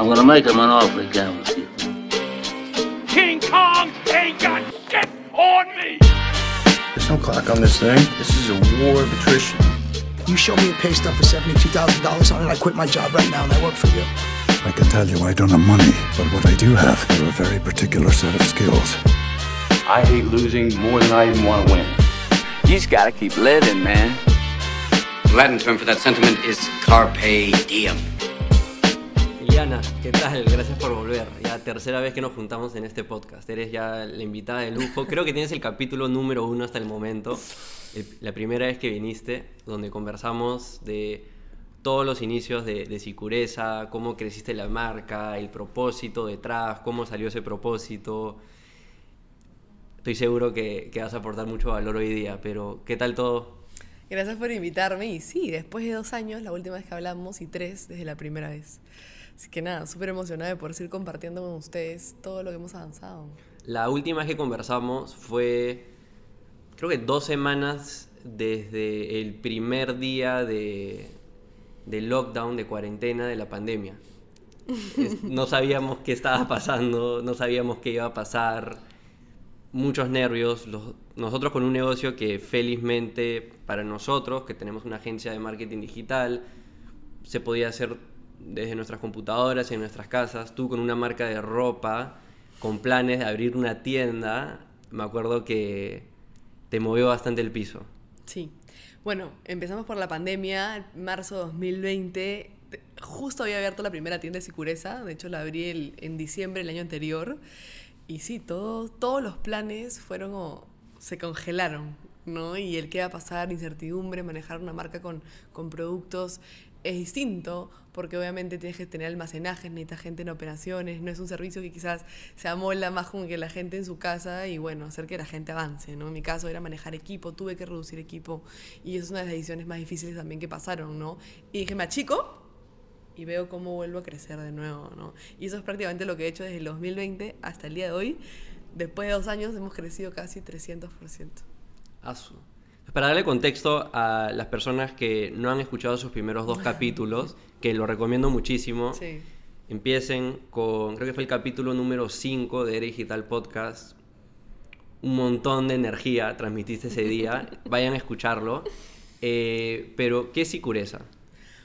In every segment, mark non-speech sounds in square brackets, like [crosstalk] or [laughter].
I'm gonna make him an offer again with you. King Kong ain't got shit on me! There's no clock on this thing. This is a war of attrition. You show me a pay stub for $72,000 on it, I quit my job right now and I work for you. I can tell you I don't have money, but what I do have are a very particular set of skills. I hate losing more than I even want to win. You just gotta keep living, man. Latin term for that sentiment is carpe diem. Liliana, ¿qué tal? Gracias por volver. Ya tercera vez que nos juntamos en este podcast. Eres ya la invitada de lujo. Creo que tienes el capítulo número uno hasta el momento. La primera vez que viniste, donde conversamos de todos los inicios de, de Sicureza, cómo creciste la marca, el propósito detrás, cómo salió ese propósito. Estoy seguro que, que vas a aportar mucho valor hoy día, pero ¿qué tal todo? Gracias por invitarme. Y sí, después de dos años, la última vez que hablamos, y tres desde la primera vez. Así que nada, súper emocionada de poder seguir compartiendo con ustedes todo lo que hemos avanzado. La última vez que conversamos fue, creo que dos semanas desde el primer día de, de lockdown, de cuarentena de la pandemia. [laughs] No sabíamos qué estaba pasando, no sabíamos qué iba a pasar, muchos nervios. los- nosotros con un negocio que felizmente para nosotros, que tenemos una agencia de marketing digital, se podía hacer desde nuestras computadoras y en nuestras casas. Tú con una marca de ropa, con planes de abrir una tienda, me acuerdo que te movió bastante el piso. Sí. Bueno, empezamos por la pandemia, marzo de 2020. Justo había abierto la primera tienda de Sicureza, de hecho la abrí el- en diciembre del año anterior. Y sí, todo- todos los planes fueron como, se congelaron, ¿no? Y el qué va a pasar, incertidumbre, manejar una marca con, con productos es distinto, porque obviamente tienes que tener almacenajes, necesitas gente en operaciones, no es un servicio que quizás se amola más con que la gente en su casa y bueno, hacer que la gente avance, ¿no? En mi caso era manejar equipo, tuve que reducir equipo y es una de las decisiones más difíciles también que pasaron, ¿no? Y dije, me achico y veo cómo vuelvo a crecer de nuevo, ¿no? Y eso es prácticamente lo que he hecho desde el 2020 hasta el día de hoy. Después de dos años hemos crecido casi 300%. Asu. Para darle contexto a las personas que no han escuchado sus primeros dos capítulos, que lo recomiendo muchísimo, Sí. empiecen con, creo que fue el capítulo número 5 de Era Digital Podcast. Un montón de energía transmitiste ese día. [laughs] Vayan a escucharlo. Eh, pero, ¿qué es Sicureza?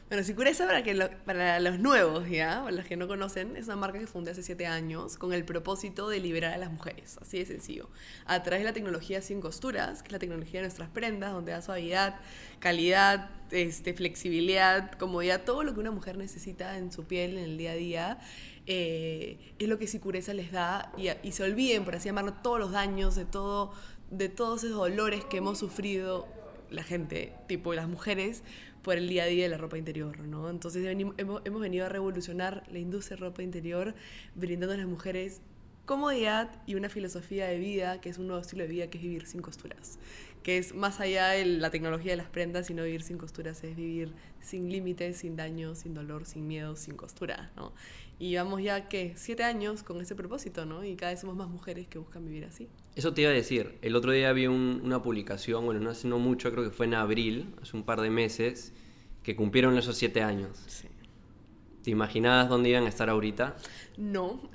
Bueno, Sicureza, para, que lo- para los nuevos, ¿ya? Para los que no conocen, es una marca que fundé hace siete años con el propósito de liberar a las mujeres, así de sencillo. A través de la tecnología sin costuras, que es la tecnología de nuestras prendas, donde da suavidad, calidad, este, flexibilidad, comodidad, todo lo que una mujer necesita en su piel en el día a día, eh, es lo que Sicureza les da y, y se olviden, por así llamarlo, todos los daños, de, todo, de todos esos dolores que hemos sufrido la gente, tipo las mujeres, por el día a día de la ropa interior, ¿no? Entonces hemos, venido a revolucionar la industria de ropa interior, brindando a las mujeres comodidad y una filosofía de vida, que es un nuevo estilo de vida, que es vivir sin costuras, que es más allá de la tecnología de las prendas, sino vivir sin costuras, es vivir sin límites, sin daño, sin dolor, sin miedo, sin costura, ¿no? Y llevamos ya, ¿qué? Siete años con ese propósito, ¿no? Y cada vez somos más mujeres que buscan vivir así. Eso te iba a decir. El otro día vi un- una publicación, bueno, no hace no mucho, creo que fue en abril, hace un par de meses, que cumplieron esos siete años. Sí. ¿Te imaginabas dónde iban a estar ahorita? No,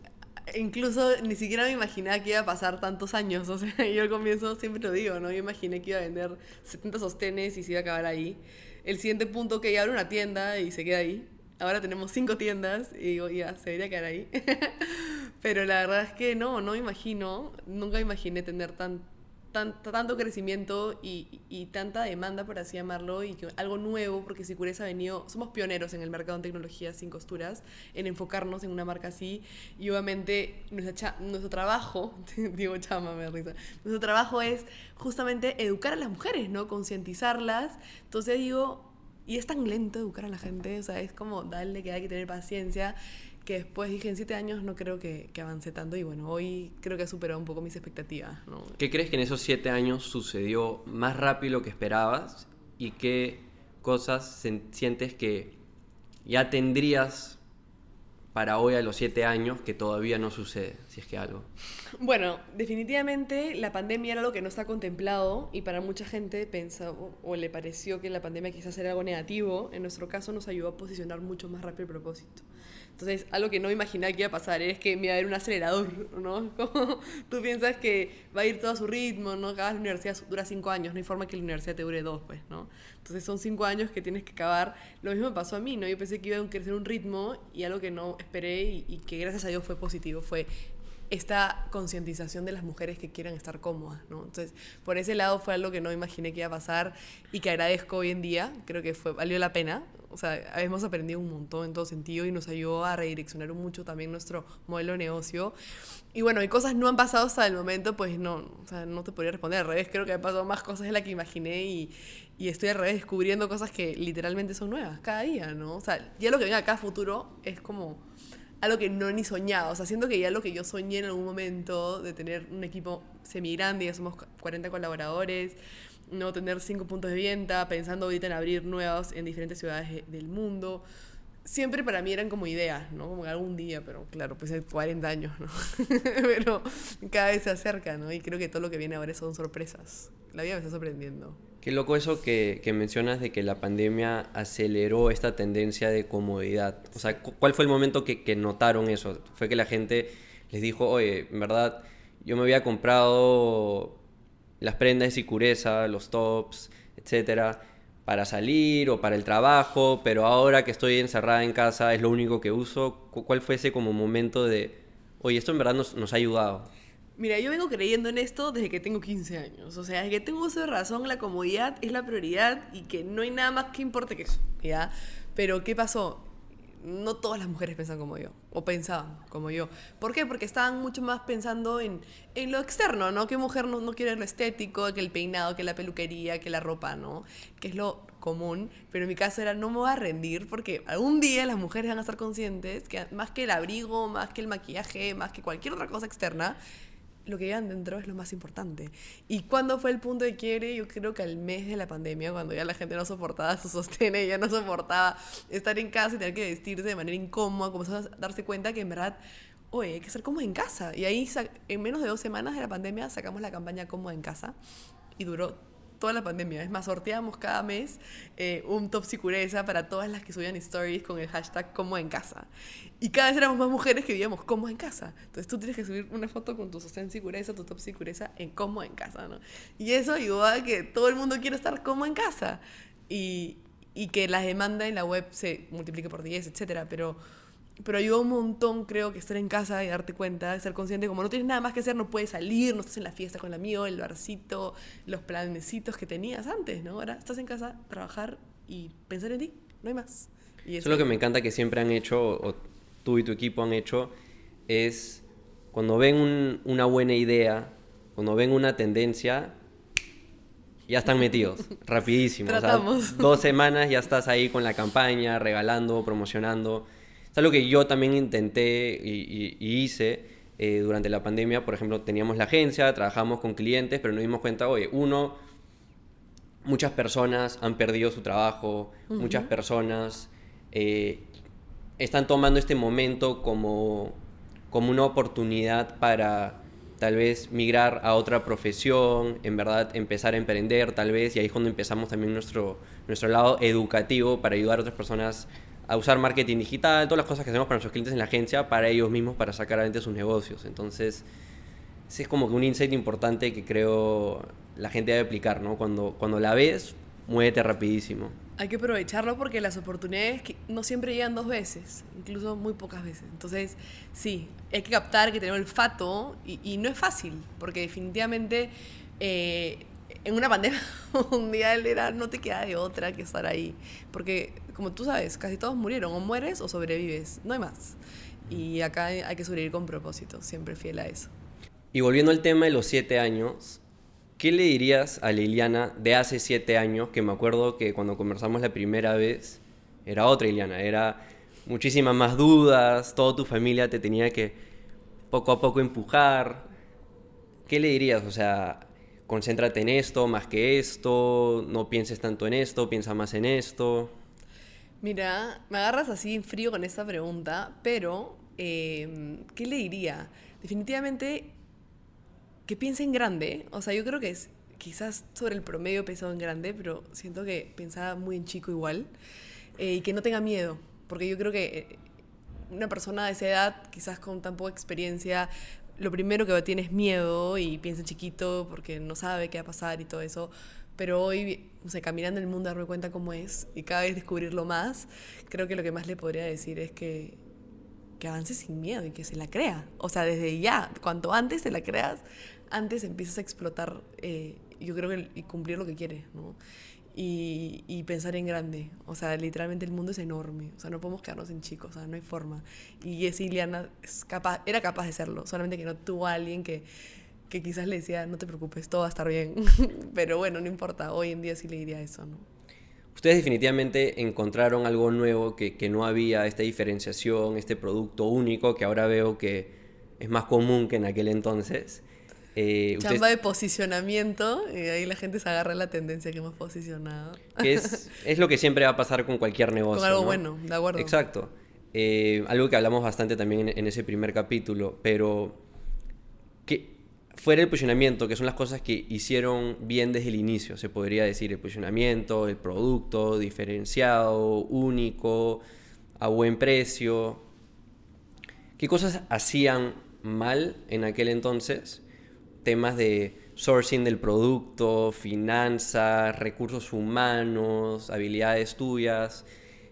incluso ni siquiera me imaginaba que iba a pasar tantos años. O sea, [laughs] yo al comienzo siempre lo digo, ¿no? Yo imaginé que iba a vender 70 sostenes y se iba a acabar ahí. El siguiente punto que ya abre una tienda y se queda ahí. Ahora tenemos cinco tiendas y digo, ya, se debería quedar ahí. [laughs] Pero la verdad es que no, no imagino, nunca imaginé tener tan, tan- tanto crecimiento y, y tanta demanda, por así llamarlo, y algo nuevo, porque Sicureza ha venido, somos pioneros en el mercado en tecnología sin costuras, en enfocarnos en una marca así, y obviamente nuestro trabajo, [laughs] digo chama, me risa, nuestro trabajo es justamente educar a las mujeres, ¿no? Concientizarlas, entonces digo, y es tan lento educar a la gente, o sea, es como darle que hay que tener paciencia, que después dije, en siete años no creo que, que avance tanto, y bueno, hoy creo que ha superado un poco mis expectativas, ¿no? ¿Qué crees que en esos siete años sucedió más rápido lo que esperabas? ¿Y qué cosas sientes que ya tendrías para hoy a los siete años que todavía no sucede, si es que algo? Bueno, definitivamente la pandemia era algo que no está contemplado y para mucha gente pensó o le pareció que la pandemia quizás era algo negativo. En nuestro caso nos ayudó a posicionar mucho más rápido el propósito. Entonces, algo que no me imaginaba que iba a pasar es que me iba a haber un acelerador, ¿no? [laughs] Como tú piensas que va a ir todo a su ritmo, ¿no? Acabas la universidad, dura cinco años, no hay forma que la universidad te dure dos, pues, ¿no? Entonces son cinco años que tienes que acabar. Lo mismo me pasó a mí, ¿no? Yo pensé que iba a crecer un ritmo y algo que no esperé y, y que gracias a Dios fue positivo fue esta concientización de las mujeres que quieran estar cómodas, ¿no? Entonces, por ese lado fue algo que no imaginé que iba a pasar y que agradezco hoy en día, creo que fue, valió la pena, o sea, hemos aprendido un montón en todo sentido y nos ayudó a redireccionar mucho también nuestro modelo de negocio. Y bueno, y cosas no han pasado hasta el momento, pues no, o sea, no te podría responder al revés, creo que han pasado más cosas de las que imaginé y, y estoy al revés descubriendo cosas que literalmente son nuevas cada día, ¿no? O sea, ya lo que viene acá a futuro es como algo que no ni soñaba. O sea, siento que ya lo que yo soñé en algún momento de tener un equipo semi grande, ya somos 40 colaboradores, no tener cinco puntos de venta, pensando ahorita en abrir nuevos en diferentes ciudades del mundo. Siempre para mí eran como ideas, ¿no? Como algún día, pero claro, pues hay 40 años, ¿no? [laughs] pero cada vez se acerca, ¿no? Y creo que todo lo que viene ahora son sorpresas. La vida me está sorprendiendo. Qué loco eso que, que, mencionas de que la pandemia aceleró esta tendencia de comodidad. O sea, ¿cuál fue el momento que, que, notaron eso? Fue que la gente les dijo, oye, en verdad, yo me había comprado las prendas de sicureza, los tops, etcétera, para salir o para el trabajo, pero ahora que estoy encerrada en casa es lo único que uso. ¿Cuál fue ese como momento de, oye, esto en verdad nos, nos ha ayudado? Mira, yo vengo creyendo en esto desde que tengo 15 años. O sea, desde que tengo uso de razón, la comodidad es la prioridad y que no hay nada más que importe que eso, ¿ya? Pero, ¿qué pasó? No todas las mujeres piensan como yo, o pensaban como yo. ¿Por qué? Porque estaban mucho más pensando en, en lo externo, ¿no? Que mujer no, no quiere lo estético, que el peinado, que la peluquería, que la ropa, ¿no? Que es lo común. Pero en mi caso era, no me voy a rendir porque algún día las mujeres van a estar conscientes que más que el abrigo, más que el maquillaje, más que cualquier otra cosa externa, lo que llevan dentro es lo más importante. ¿Y cuándo fue el punto de quiebre? Yo creo que al mes de la pandemia, cuando ya la gente no soportaba su sostén, [laughs] ya no soportaba estar en casa y tener que vestirse de manera incómoda, comenzó a darse cuenta que en verdad, oye, hay que ser cómodo en casa. Y ahí, en menos de dos semanas de la pandemia, sacamos la campaña Cómoda en casa y duró toda la pandemia. Es más, sorteamos cada mes eh, un top sicureza para todas las que subían stories con el hashtag como en casa. Y cada vez éramos más mujeres que vivíamos como en casa. Entonces tú tienes que subir una foto con tu sostén sicureza, tu top sicureza en como en casa, ¿no? Y eso ayudó a que todo el mundo quiera estar como en casa. Y, y que la demanda en la web se multiplique por 10, etcétera. Pero pero ayuda un montón, creo, que estar en casa y darte cuenta, ser consciente, como no tienes nada más que hacer, no puedes salir, no estás en la fiesta con el amigo, el barcito, los planecitos que tenías antes, ¿no? Ahora estás en casa, trabajar y pensar en ti, no hay más. Y eso, es lo que me encanta que siempre han hecho, o tú y tu equipo han hecho, es cuando ven un, una buena idea, cuando ven una tendencia, ya están metidos, [laughs] rapidísimo. O sea, dos semanas ya estás ahí con la campaña, regalando, promocionando. Es algo que yo también intenté y, y, hice eh, durante la pandemia. Por ejemplo, teníamos la agencia, trabajamos con clientes, pero nos dimos cuenta, oye, uno, muchas personas han perdido su trabajo, uh -huh. muchas personas eh, están tomando este momento como, como una oportunidad para tal vez migrar a otra profesión, en verdad empezar a emprender tal vez, y ahí es cuando empezamos también nuestro, nuestro lado educativo para ayudar a otras personas a usar marketing digital, todas las cosas que hacemos para nuestros clientes en la agencia, para ellos mismos, para sacar adelante sus negocios. Entonces, ese es como que un insight importante que creo la gente debe aplicar, ¿no? Cuando, cuando la ves, muévete rapidísimo. Hay que aprovecharlo porque las oportunidades no siempre llegan dos veces, incluso muy pocas veces. Entonces, sí, hay que captar, que tener olfato y, y no es fácil, porque definitivamente eh, en una pandemia [laughs] mundial era, no te queda de otra que estar ahí. Porque, como tú sabes, casi todos murieron, o mueres o sobrevives, no hay más. Y acá hay que sobrevivir con propósito, siempre fiel a eso. Y volviendo al tema de los siete años, ¿qué le dirías a Liliana de hace siete años? Que me acuerdo que cuando conversamos la primera vez era otra Liliana, era muchísimas más dudas, toda tu familia te tenía que poco a poco empujar. ¿Qué le dirías? O sea, concéntrate en esto más que esto, no pienses tanto en esto, piensa más en esto. Mira, me agarras así en frío con esta pregunta, pero eh, ¿qué le diría? Definitivamente que piense en grande. O sea, yo creo que es, quizás sobre el promedio pensado en grande, pero siento que pensaba muy en chico igual. Eh, y que no tenga miedo, porque yo creo que una persona de esa edad, quizás con tan poca experiencia, lo primero que tiene es miedo y piensa chiquito porque no sabe qué va a pasar y todo eso. Pero hoy, o sea, caminando el mundo, darme cuenta cómo es y cada vez descubrirlo más, creo que lo que más le podría decir es que, que avance sin miedo y que se la crea. O sea, desde ya, cuanto antes te la creas, antes empiezas a explotar, eh, yo creo que y cumplir lo que quieres. Y, y, pensar en grande. O sea, literalmente el mundo es enorme. O sea, no podemos quedarnos en chicos, o sea, no hay forma. Y Iliana es capaz, era capaz de serlo, solamente que no tuvo a alguien que, que quizás le decía, no te preocupes, todo va a estar bien. [laughs] Pero bueno, no importa, hoy en día sí le diría eso, ¿no? Ustedes definitivamente encontraron algo nuevo que, que no había, esta diferenciación, este producto único que ahora veo que es más común que en aquel entonces. Eh, Chamba de posicionamiento, y ahí la gente se agarra la tendencia que hemos posicionado. Que es, [laughs] es lo que siempre va a pasar con cualquier negocio. Con algo bueno, de acuerdo. Exacto. Eh, algo que hablamos bastante también en, en, ese primer capítulo, pero que fuera el posicionamiento, que son las cosas que hicieron bien desde el inicio, se podría decir, el posicionamiento, el producto diferenciado, único, a buen precio. ¿Qué cosas hacían mal en aquel entonces? Temas de sourcing del producto, finanzas, recursos humanos, habilidades tuyas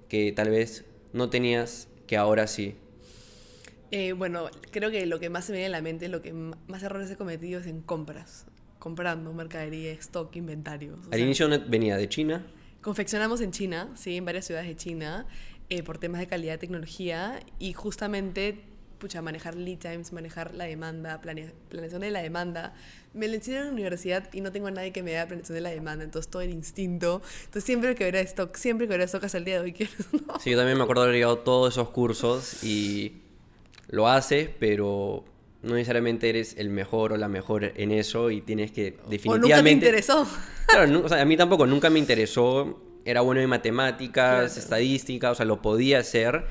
que tal vez no tenías que ahora sí? Eh, bueno, creo que lo que más se me viene a la mente, lo que más errores he cometido es en compras, comprando mercadería, stock, inventarios. Al inicio venía de China. Confeccionamos en China, sí, en varias ciudades de China, eh, por temas de calidad de tecnología y justamente pucha, manejar lead times, manejar la demanda, planeación de la demanda. Me lo enseñé en la universidad y no tengo a nadie que me dé planeación de la demanda, entonces todo el instinto. Entonces siempre que era stock, siempre que era stock hasta el día de hoy. [laughs] ¿no? Sí, yo también me acuerdo haber llevado todos esos cursos y lo haces, pero no necesariamente eres el mejor o la mejor en eso y tienes que definitivamente... O nunca te interesó. [laughs] Claro, o sea, a mí tampoco, nunca me interesó. Era bueno en matemáticas, estadística, o sea, lo podía hacer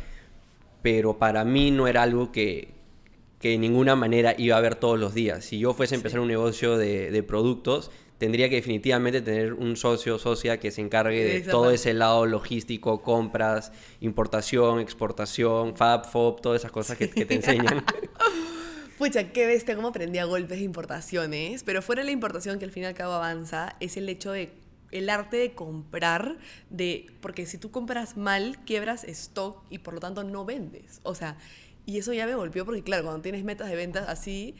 pero para mí no era algo que, que de ninguna manera iba a ver todos los días. Si yo fuese a empezar un negocio de, de, productos, tendría que definitivamente tener un socio o socia que se encargue de todo ese lado logístico, compras, importación, exportación, fab, fob, todas esas cosas que, que te enseñan. [laughs] Pucha, qué bestia, cómo aprendí a golpes de importaciones. Pero fuera de la importación, que al fin y al cabo avanza, es el hecho de el arte de comprar, de, porque si tú compras mal, quiebras stock y por lo tanto no vendes. O sea, y eso ya me golpeó porque claro, cuando tienes metas de ventas así,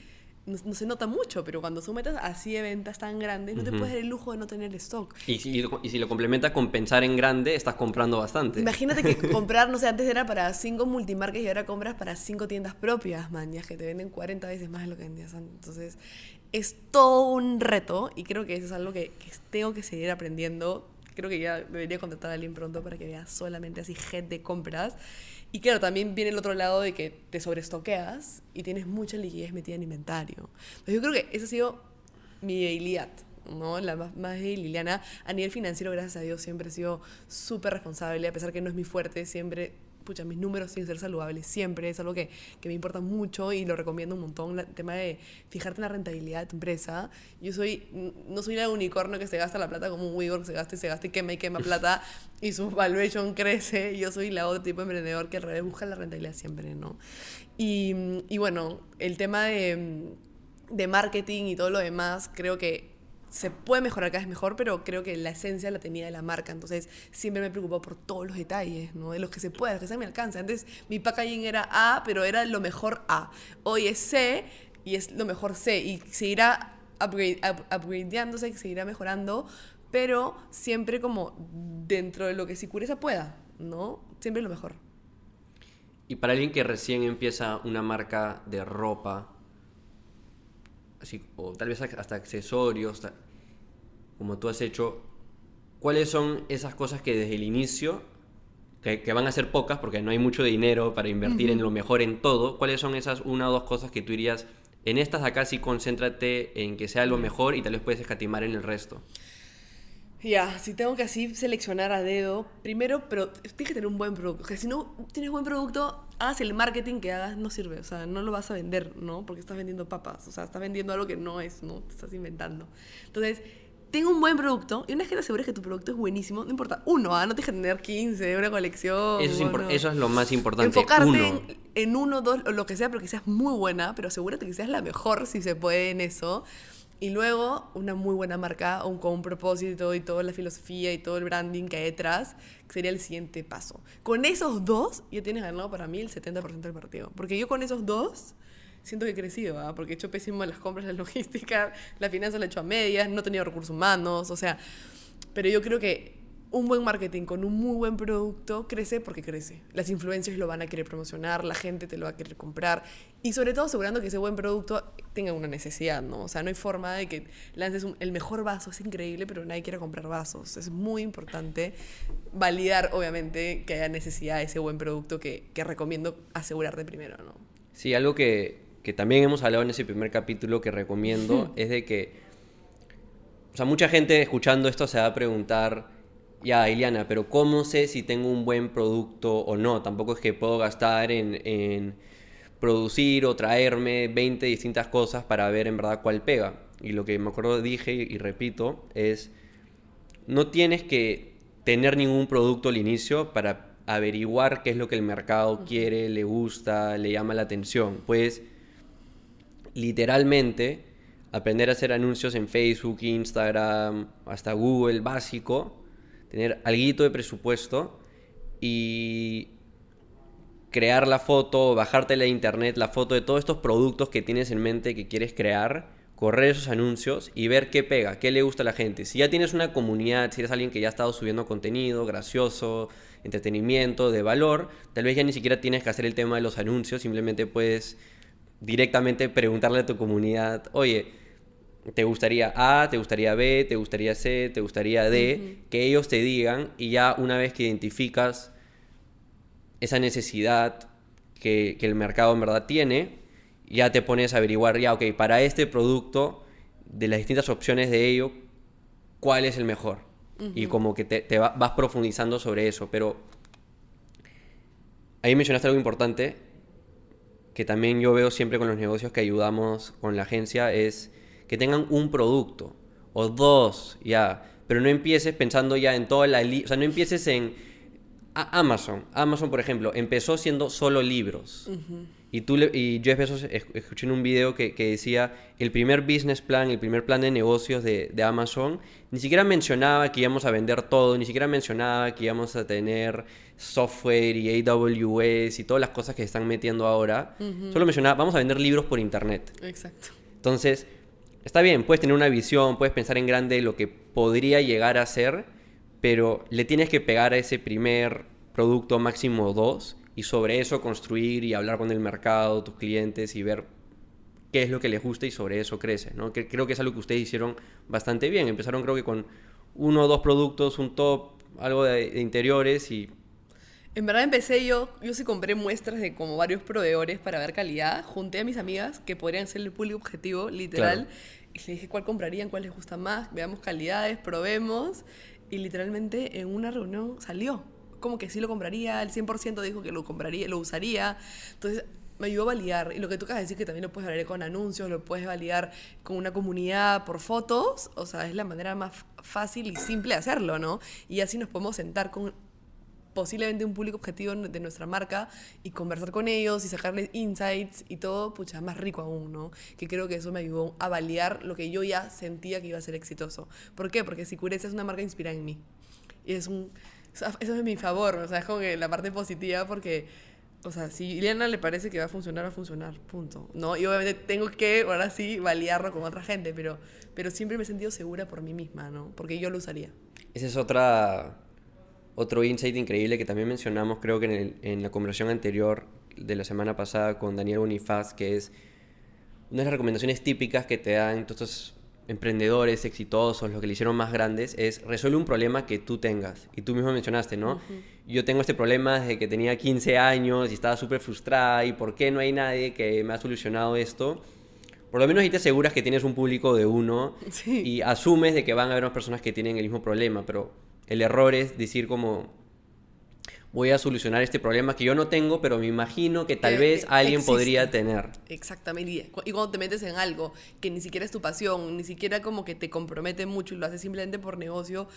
no, se nota mucho, pero cuando son metas así de ventas tan grandes, no te puedes dar el lujo de no tener stock. Y si, y si lo complementas con pensar en grande, estás comprando bastante. Imagínate que [laughs] comprar, no sé, antes era para cinco multimarcas y ahora compras para cinco tiendas propias, man, ya que te venden 40 veces más de lo que vendías antes. Entonces, es todo un reto y creo que eso es algo que, que tengo que seguir aprendiendo. Creo que ya debería contratar a alguien pronto para que vea solamente así head de compras. Y claro, también viene el otro lado de que te sobrestoqueas y tienes mucha liquidez metida en inventario. Yo creo que esa ha sido mi debilidad, ¿no? La más, más de Liliana. A nivel financiero, gracias a Dios, siempre he sido súper responsable, a pesar que no es mi fuerte, siempre pucha, mis números que ser saludables siempre, es algo que, que, me importa mucho y lo recomiendo un montón, el tema de fijarte en la rentabilidad de tu empresa. Yo soy, no soy la unicornio que se gasta la plata como un WeWork, que se gasta y se gasta y quema y quema plata y su valuation crece. Yo soy la otro tipo de emprendedor que al revés busca la rentabilidad siempre, ¿no? Y, y bueno, el tema de, de marketing y todo lo demás, creo que se puede mejorar cada vez mejor, pero creo que la esencia la tenía de la marca. Entonces, siempre me preocupó por todos los detalles, ¿no? De los que se puede, de los que se me alcanza. Antes, mi packaging era A, pero era lo mejor A. Hoy es C y es lo mejor C. Y seguirá upgrade, up, upgradeándose, seguirá mejorando, pero siempre como dentro de lo que Sicureza pueda, ¿no? Siempre lo mejor. Y para alguien que recién empieza una marca de ropa, así, o tal vez hasta accesorios, como tú has hecho, ¿cuáles son esas cosas que desde el inicio, que, que van a ser pocas porque no hay mucho dinero para invertir uh -huh. en lo mejor en todo, cuáles son esas una o dos cosas que tú dirías, en estas acá sí concéntrate en que sea lo mejor y tal vez puedes escatimar en el resto? Ya, si tengo que así seleccionar a dedo, primero, pero tienes que tener un buen producto. Porque si no tienes buen producto, hagas el marketing que hagas, no sirve. O sea, no lo vas a vender, ¿no? Porque estás vendiendo papas. O sea, estás vendiendo algo que no es, ¿no? Te estás inventando. Entonces, Tengo un buen producto y una vez que te asegures que tu producto es buenísimo, no importa, uno, ¿ah? no tienes que tener 15, una colección. Eso es, eso es lo más importante. Enfocarte Uno. En, en uno, dos, o lo que sea, pero que seas muy buena, pero asegúrate que seas la mejor si se puede en eso. Y luego una muy buena marca un, con un propósito y toda la filosofía y todo el branding que hay detrás, que sería el siguiente paso. Con esos dos ya tienes ganado para mí el 70% del partido. Porque yo con esos dos siento que he crecido, ¿ah? porque he hecho pésimo las compras, la [laughs] logística, la finanza la he hecho a medias, no he tenido recursos humanos, o sea, pero yo creo que un buen marketing con un muy buen producto crece porque crece. Las influencers lo van a querer promocionar, la gente te lo va a querer comprar y sobre todo asegurando que ese buen producto tenga una necesidad, ¿no? O sea, no hay forma de que lances un- el mejor vaso, es increíble, pero nadie quiere comprar vasos. Es muy importante validar, obviamente, que haya necesidad de ese buen producto que, que recomiendo asegurarte primero, ¿no? Sí, algo que, que también hemos hablado en ese primer capítulo que recomiendo [laughs] es de que, o sea, mucha gente escuchando esto se va a preguntar, ya, Iliana, pero ¿cómo sé si tengo un buen producto o no? Tampoco es que puedo gastar en, en producir o traerme 20 distintas cosas para ver en verdad cuál pega. Y lo que me acuerdo dije y, y repito es, no tienes que tener ningún producto al inicio para averiguar qué es lo que el mercado quiere, le gusta, le llama la atención. Pues literalmente aprender a hacer anuncios en Facebook, Instagram, hasta Google básico, tener algo de presupuesto y crear la foto, bajártela de internet, la foto de todos estos productos que tienes en mente que quieres crear, correr esos anuncios y ver qué pega, qué le gusta a la gente. Si ya tienes una comunidad, si eres alguien que ya ha estado subiendo contenido gracioso, entretenimiento, de valor, tal vez ya ni siquiera tienes que hacer el tema de los anuncios, simplemente puedes directamente preguntarle a tu comunidad, oye, ¿te gustaría A, te gustaría B, te gustaría C, te gustaría D? Que ellos te digan y ya una vez que identificas esa necesidad que, que el mercado en verdad tiene, ya te pones a averiguar, ya, ok, para este producto, de las distintas opciones de ello, ¿cuál es el mejor? Y como que te, te va- vas profundizando sobre eso, pero ahí mencionaste algo importante que también yo veo siempre con los negocios que ayudamos con la agencia es que tengan un producto o dos ya, pero no empieces pensando ya en toda la o sea, no empieces en a- Amazon. Amazon, por ejemplo, empezó siendo solo libros. Y, tú le- y Jeff Bezos es- escuché en un video que, que decía el primer business plan, el primer plan de negocios de, de Amazon, ni siquiera mencionaba que íbamos a vender todo, ni siquiera mencionaba que íbamos a tener software y AWS y todas las cosas que se están metiendo ahora. Solo mencionaba, vamos a vender libros por internet. Exacto. Entonces, está bien, puedes tener una visión, puedes pensar en grande lo que podría llegar a ser, pero le tienes que pegar a ese primer producto máximo dos y sobre eso construir y hablar con el mercado, tus clientes y ver qué es lo que les gusta y sobre eso crece, ¿no? Creo que es algo que ustedes hicieron bastante bien. Empezaron creo que con uno o dos productos, un top, algo de interiores y En verdad empecé yo, yo sí compré muestras de como varios proveedores para ver calidad, junté a mis amigas que podrían ser el público objetivo, literal, Claro. y les dije cuál comprarían, cuál les gusta más, veamos calidades, probemos, y literalmente en una reunión salió, como que sí lo compraría, el 100% dijo que lo compraría, lo usaría, entonces me ayudó a validar, y lo que tú acabas de decir que también lo puedes validar con anuncios, lo puedes validar con una comunidad por fotos, o sea, es la manera más fácil y simple de hacerlo, ¿no? Y así nos podemos sentar con posiblemente un público objetivo de nuestra marca y conversar con ellos y sacarles insights y todo, pucha, más rico aún, ¿no? Que creo que eso me ayudó a validar lo que yo ya sentía que iba a ser exitoso. ¿Por qué? Porque Sicureza es una marca inspirada en mí. Y es un... Eso es mi favor, o sea, es como que la parte positiva porque... O sea, si Ileana le parece que va a funcionar, va a funcionar, punto. ¿No? Y obviamente tengo que, ahora sí, validarlo con otra gente, pero, pero siempre me he sentido segura por mí misma, ¿no? Porque yo lo usaría. Ese es otra, otro insight increíble que también mencionamos, creo que en, el- en la conversación anterior de la semana pasada con Daniel Bonifaz, que es una de las recomendaciones típicas que te dan todos estos emprendedores exitosos, los que le hicieron más grandes, es resuelve un problema que tú tengas. Y tú mismo mencionaste, ¿no? Yo tengo este problema desde que tenía 15 años y estaba súper frustrada y ¿por qué no hay nadie que me ha solucionado esto? Por lo menos ahí te aseguras que tienes un público de uno [laughs] Sí. y asumes de que van a haber más personas que tienen el mismo problema, pero el error es decir como, voy a solucionar este problema que yo no tengo, pero me imagino que tal Que vez alguien existe. podría tener. Exactamente. Y cuando te metes en algo que ni siquiera es tu pasión, ni siquiera como que te compromete mucho y lo haces simplemente por negocio,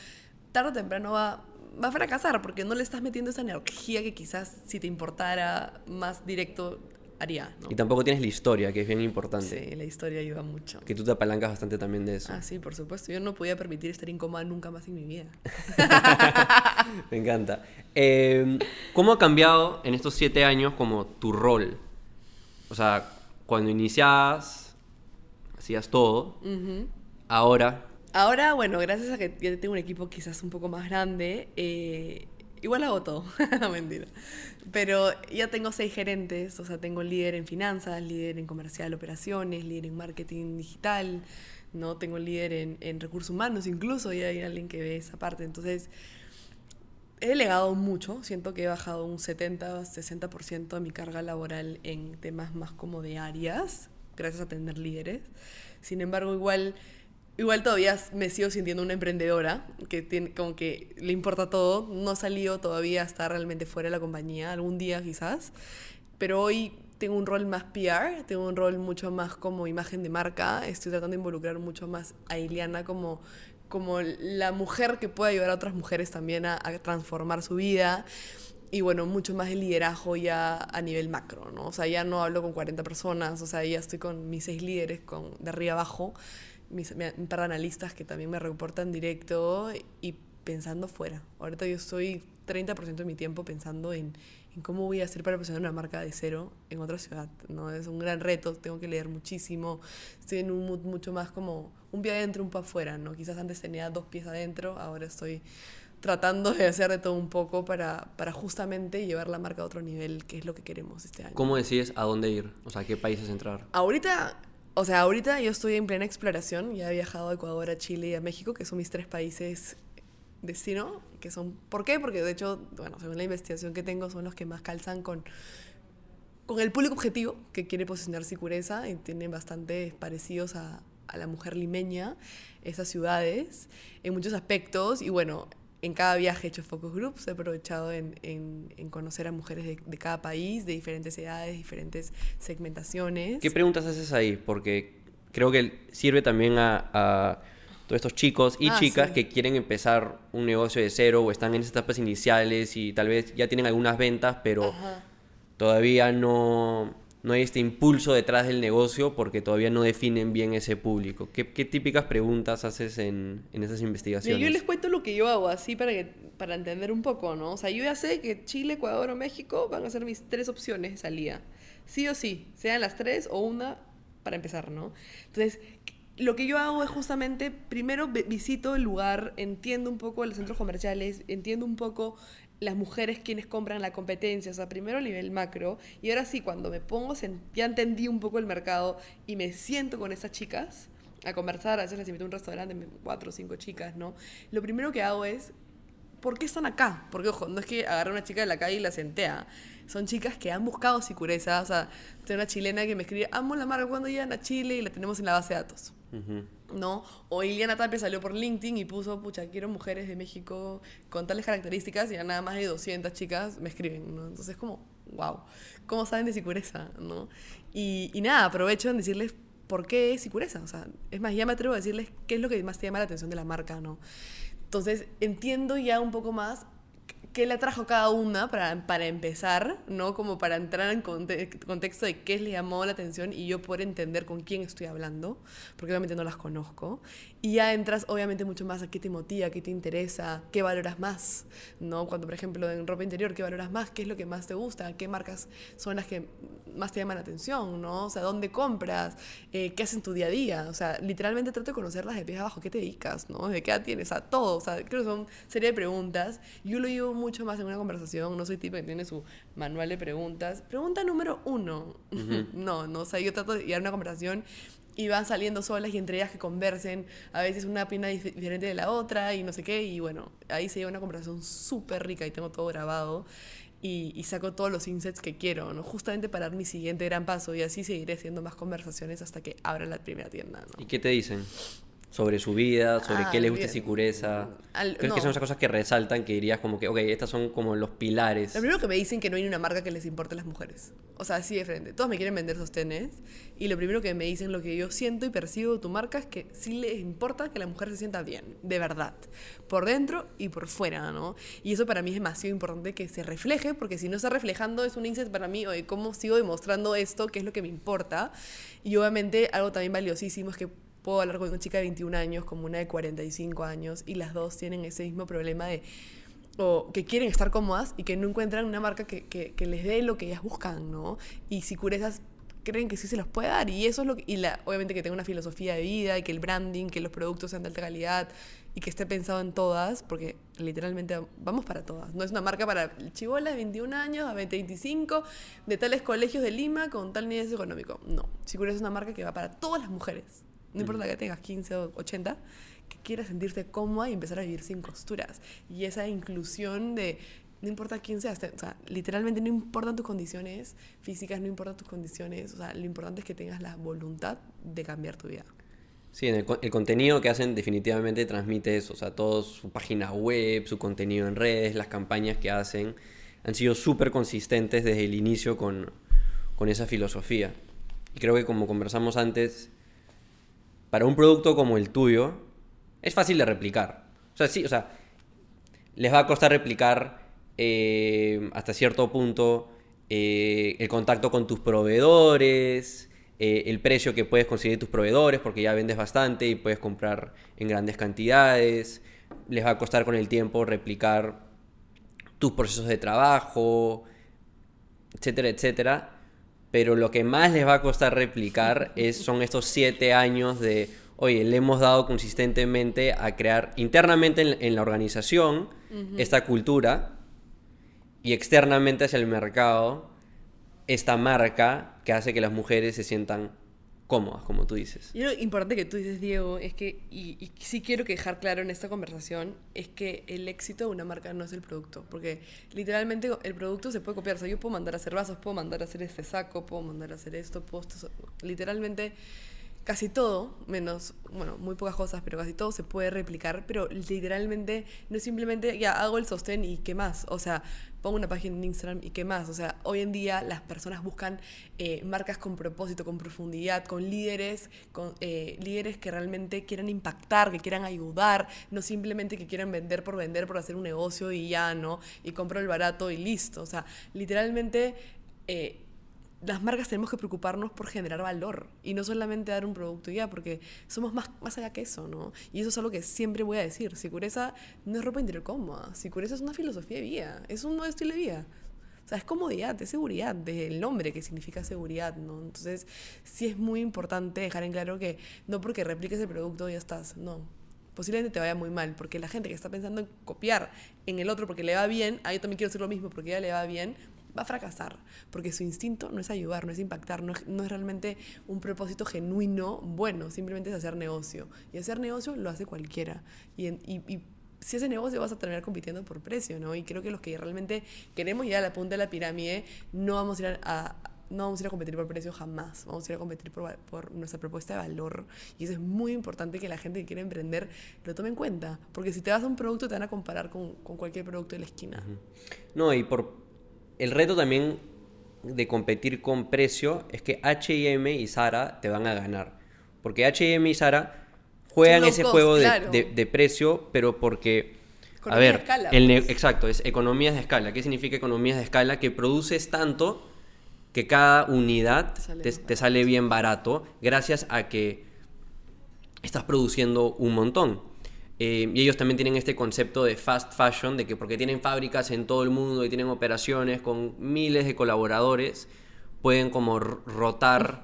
tarde o temprano va, va a fracasar porque no le estás metiendo esa energía que quizás si te importara más directo haría. ¿no? Y tampoco tienes la historia, que es bien importante. Sí, la historia ayuda mucho. Que tú te apalancas bastante también de eso. Ah, sí, por supuesto. Yo no podía permitir estar incómoda nunca más en mi vida. [laughs] Me encanta. Eh, ¿Cómo ha cambiado en estos siete años como tu rol? O sea, cuando iniciabas, hacías todo. Ahora, Ahora, bueno, gracias a que ya tengo un equipo quizás un poco más grande, eh, igual hago todo, [laughs] no mentira. Pero ya tengo seis gerentes, o sea, tengo líder en finanzas, líder en comercial, operaciones, líder en marketing digital, ¿no? Tengo líder en, en recursos humanos incluso, y hay alguien que ve esa parte. Entonces, he delegado mucho, siento que he bajado un 70, 60% de mi carga laboral en temas más como de áreas, gracias a tener líderes. Sin embargo, igual, igual todavía me sigo sintiendo una emprendedora, que tiene, como que le importa todo, no ha salido todavía a estar realmente fuera de la compañía, algún día quizás, pero hoy tengo un rol más PR, tengo un rol mucho más como imagen de marca, estoy tratando de involucrar mucho más a Iliana como como la mujer que puede ayudar a otras mujeres también a, a transformar su vida. Y bueno, mucho más de liderazgo ya a nivel macro, ¿no? O sea, ya no hablo con 40 personas, o sea, ya estoy con mis seis líderes con, de arriba abajo, mis, par de analistas que también me reportan directo y pensando fuera. Ahorita yo estoy 30% de mi tiempo pensando en, en cómo voy a hacer para posicionar una marca de cero en otra ciudad, ¿no? Es un gran reto, tengo que leer muchísimo, estoy en un mood mucho más como un pie adentro, un pie afuera, ¿no? Quizás antes tenía dos pies adentro, ahora estoy tratando de hacer de todo un poco para, para justamente llevar la marca a otro nivel, que es lo que queremos este año. ¿cómo decides a dónde ir? O sea, ¿a qué países entrar? Ahorita, o sea, ahorita yo estoy en plena exploración, ya he viajado a Ecuador, a Chile y a México, que son mis tres países destino, que son, ¿por qué? Porque de hecho, bueno, según la investigación que tengo, son los que más calzan con, con el público objetivo que quiere posicionar Sicureza y tienen bastante parecidos a, a la mujer limeña, esas ciudades, en muchos aspectos. Y bueno, en cada viaje he hecho focus groups, he aprovechado en, en- en conocer a mujeres de, de cada país, de diferentes edades, diferentes segmentaciones. ¿Qué preguntas haces ahí? Porque creo que sirve también a, a todos estos chicos y Ah, chicas sí. que quieren empezar un negocio de cero o están en esas etapas iniciales y tal vez ya tienen algunas ventas, pero Ajá. todavía no, no hay este impulso detrás del negocio porque todavía no definen bien ese público. ¿Qué, qué típicas preguntas haces en, en esas investigaciones? yo les cuento lo que yo hago, así para, que, para entender un poco, ¿no? O sea, yo ya sé que Chile, Ecuador o México van a ser mis tres opciones de salida. Sí o sí, sean las tres o una para empezar, ¿no? Entonces, lo que yo hago es justamente, primero vi- visito el lugar, entiendo un poco los centros comerciales, entiendo un poco las mujeres quienes compran la competencia, o sea, primero a nivel macro, y ahora sí, cuando me pongo, ya entendí un poco el mercado y me siento con estas chicas a conversar, a veces les invito a un restaurante, cuatro o cinco chicas, ¿no? Lo primero que hago es, ¿por qué están acá? Porque, ojo, no es que agarre una chica de la calle y la sentea. Son chicas que han buscado sicureza. O sea, tengo una chilena que me escribe, amo la marca cuando llegan a Chile y la tenemos en la base de datos. Ujú. ¿No? O Iliana Tapia salió por LinkedIn y puso, pucha, quiero mujeres de México con tales características y ya nada más de 200 chicas me escriben, ¿no? Entonces como, wow, ¿cómo saben de Sicureza, no? Y, y nada, aprovecho en decirles por qué es Sicureza, o sea, es más, ya me atrevo a decirles qué es lo que más te llama la atención de la marca, ¿no? Entonces entiendo ya un poco más qué le atrajo a cada una para, para empezar, ¿no? Como para entrar en conte- contexto de qué le llamó la atención y yo poder entender con quién estoy hablando, porque obviamente no las conozco. Y ya entras obviamente mucho más a qué te motiva, qué te interesa, qué valoras más, ¿no? Cuando, por ejemplo, en ropa interior, ¿qué valoras más? ¿Qué es lo que más te gusta? ¿Qué marcas son las que más te llaman la atención, ¿no? O sea, ¿dónde compras? Eh, ¿Qué haces en tu día a día? O sea, literalmente trato de conocerlas de pies abajo. ¿Qué te dedicas, no? ¿De qué edad tienes? A todo. O sea, creo que son serie de preguntas. Yo lo llevo mucho más en una conversación. No soy tipo que tiene su manual de preguntas. Pregunta número uno. [laughs] no, no. O sea, yo trato de llevar una conversación y van saliendo solas y entre ellas que conversen. A veces una opina dif- diferente de la otra y no sé qué. Y bueno, ahí se lleva una conversación súper rica y tengo todo grabado. Y, y saco todos los insets que quiero, ¿no? Justamente para dar mi siguiente gran paso y así seguiré haciendo más conversaciones hasta que abra la primera tienda, ¿no? ¿Y qué te dicen? Sobre su vida, sobre Ah, qué les gusta bien. Sicureza. Al- ¿Crees no. que son esas cosas que resaltan que dirías como que, ok, estas son como los pilares? Lo primero que me dicen que no hay una marca que les importe a las mujeres. O sea, así de frente. Todos me quieren vender sostenes. Y lo primero que me dicen, lo que yo siento y percibo de tu marca es que sí les importa que la mujer se sienta bien, de verdad. Por dentro y por fuera, ¿no? Y eso para mí es demasiado importante que se refleje, porque si no está reflejando es un insight para mí, oye, ¿cómo sigo demostrando esto? ¿Qué es lo que me importa? Y obviamente algo también valiosísimo es que puedo hablar con una chica de 21 años como una de 45 años y las dos tienen ese mismo problema de o que quieren estar cómodas y que no encuentran una marca que, que- que les dé lo que ellas buscan, ¿no? Y si curezas creen que sí se los puede dar y eso es lo que, y la, obviamente que tenga una filosofía de vida y que el branding, que los productos sean de alta calidad y que esté pensado en todas, porque literalmente vamos para todas. No es una marca para chivolas de 21 años a 20, 25 de tales colegios de Lima con tal nivel económico. No, Sicura es una marca que va para todas las mujeres. No importa que tengas 15 o 80, que quieras sentirse cómoda y empezar a vivir sin costuras. Y esa inclusión de, no importa quién seas, o sea, literalmente no importan tus condiciones físicas, no importan tus condiciones, o sea, lo importante es que tengas la voluntad de cambiar tu vida. Sí, el, el contenido que hacen definitivamente transmite eso, o sea, todo su página web, su contenido en redes, las campañas que hacen, han sido súper consistentes desde el inicio con, con esa filosofía. Y creo que como conversamos antes, para un producto como el tuyo, es fácil de replicar. O sea, sí, o sea, les va a costar replicar eh, hasta cierto punto eh, el contacto con tus proveedores, eh, el precio que puedes conseguir tus proveedores, porque ya vendes bastante y puedes comprar en grandes cantidades. Les va a costar con el tiempo replicar tus procesos de trabajo, etcétera, etcétera. Pero lo que más les va a costar replicar es, son estos siete años de, oye, le hemos dado consistentemente a crear internamente en, en la organización esta cultura y externamente hacia el mercado esta marca que hace que las mujeres se sientan cómodas, como tú dices. Y lo importante que tú dices, Diego, es que, y, sí quiero que dejar claro en esta conversación, es que el éxito de una marca no es el producto, porque literalmente el producto se puede copiar. O sea, yo puedo mandar a hacer vasos, puedo mandar a hacer este saco, puedo mandar a hacer esto, puedo literalmente casi todo, menos, bueno, muy pocas cosas, pero casi todo se puede replicar, pero literalmente no es simplemente, ya hago el sostén y qué más, o sea, pongo una página en Instagram y qué más, o sea, hoy en día las personas buscan eh, marcas con propósito, con profundidad, con líderes, con eh, líderes que realmente quieran impactar, que quieran ayudar, no simplemente que quieran vender por vender, por hacer un negocio y ya, ¿no? Y compro el barato y listo, o sea, literalmente... eh, las marcas tenemos que preocuparnos por generar valor y no solamente dar un producto ya, porque somos más, más allá que eso, ¿no? Y eso es algo que siempre voy a decir. Sicureza no es ropa interior cómoda. Sicureza es una filosofía de vida, es un nuevo estilo de vida. O sea, es comodidad, es seguridad, desde el nombre que significa seguridad, ¿no? Entonces, sí es muy importante dejar en claro que no porque repliques el producto ya estás, no. Posiblemente te vaya muy mal, porque la gente que está pensando en copiar en el otro porque le va bien, ah, yo también quiero hacer lo mismo porque a ella le va bien, va a fracasar, porque su instinto no es ayudar, no es impactar, no es, no es realmente un propósito genuino, bueno, simplemente es hacer negocio. Y hacer negocio lo hace cualquiera. Y, y- y si haces negocio vas a terminar compitiendo por precio, ¿no? Y creo que los que realmente queremos llegar a la punta de la pirámide, no vamos a ir a... a- no vamos a ir a competir por precio jamás, vamos a ir a competir por, por nuestra propuesta de valor. Y eso es muy importante que la gente que quiere emprender lo tome en cuenta, porque si te vas a un producto te van a comparar con, con cualquier producto de la esquina. No, y por el reto también de competir con precio es que H&M y Zara te van a ganar. Porque H&M y Zara juegan ese cost, juego de, claro. de- de precio, pero porque... a Economías de ver, escala, el pues. exacto, es economías de escala. ¿Qué significa economías de escala? Que produces tanto que cada unidad sale te sale bien barato gracias a que estás produciendo un montón. Eh, y ellos también tienen este concepto de fast fashion, de que porque tienen fábricas en todo el mundo y tienen operaciones con miles de colaboradores, pueden como rotar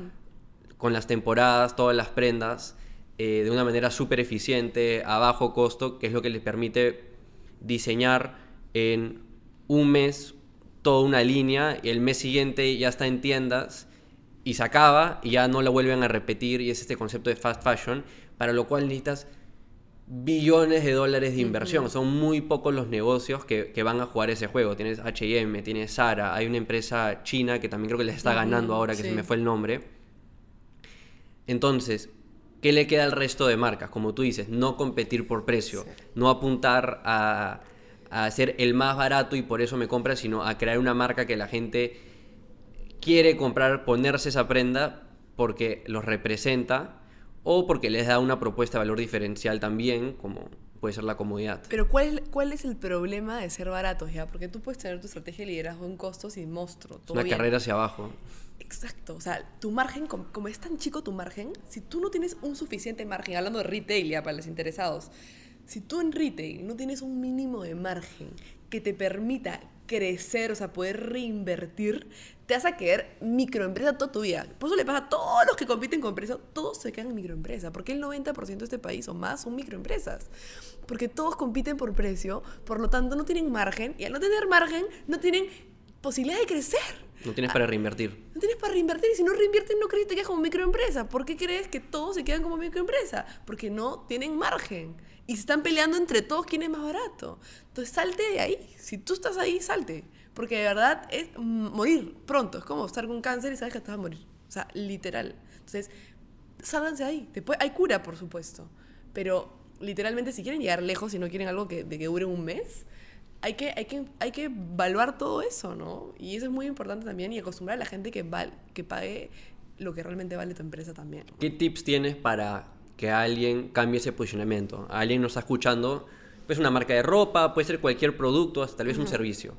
con las temporadas todas las prendas eh, de una manera súper eficiente, a bajo costo, que es lo que les permite diseñar en un mes toda una línea y el mes siguiente ya está en tiendas y se acaba y ya no la vuelven a repetir y es este concepto de fast fashion, para lo cual necesitas billones de dólares de inversión. Son muy pocos los negocios que, que van a jugar ese juego. Tienes H&M, tienes Zara, hay una empresa china que también creo que les está ganando ahora, que se me fue el nombre. Entonces, ¿qué le queda al resto de marcas? Como tú dices, no competir por precio, no apuntar a, a ser el más barato y por eso me compra, sino a crear una marca que la gente quiere comprar, ponerse esa prenda porque los representa o porque les da una propuesta de valor diferencial también, como puede ser la comodidad. Pero ¿cuál es, ¿cuál es el problema de ser baratos ya? Porque tú puedes tener tu estrategia de liderazgo en costos y monstruo. Es todo una bien. carrera hacia abajo. Exacto, o sea, tu margen, como, como es tan chico tu margen, si tú no tienes un suficiente margen, hablando de retail ya para los interesados, si tú en retail no tienes un mínimo de margen que te permita crecer, o sea, poder reinvertir, te vas a quedar microempresa toda tu vida. Por eso le pasa a todos los que compiten con precio, todos se quedan en microempresa, porque el 90% de este país o más son microempresas. Porque todos compiten por precio, por lo tanto no tienen margen, y al no tener margen, no tienen posibilidad de crecer. No tienes para reinvertir. No tienes para reinvertir y si no reinviertes no crees que te quedas como microempresa. ¿Por qué crees que todos se quedan como microempresa? Porque no tienen margen. Y se están peleando entre todos quién es más barato. Entonces salte de ahí. Si tú estás ahí, salte. Porque de verdad es morir pronto. Es como estar con cáncer y sabes que te vas a morir. O sea, literal. Entonces, sálganse ahí. Después, hay cura, por supuesto. Pero literalmente si quieren llegar lejos y no quieren algo que, de que dure un mes, hay que, hay, que, hay que evaluar todo eso, ¿no? Y eso es muy importante también y acostumbrar a la gente que, val, que pague lo que realmente vale tu empresa también. ¿Qué tips tienes para que alguien cambie ese posicionamiento? Alguien nos está escuchando, pues una marca de ropa, puede ser cualquier producto, hasta tal vez un servicio,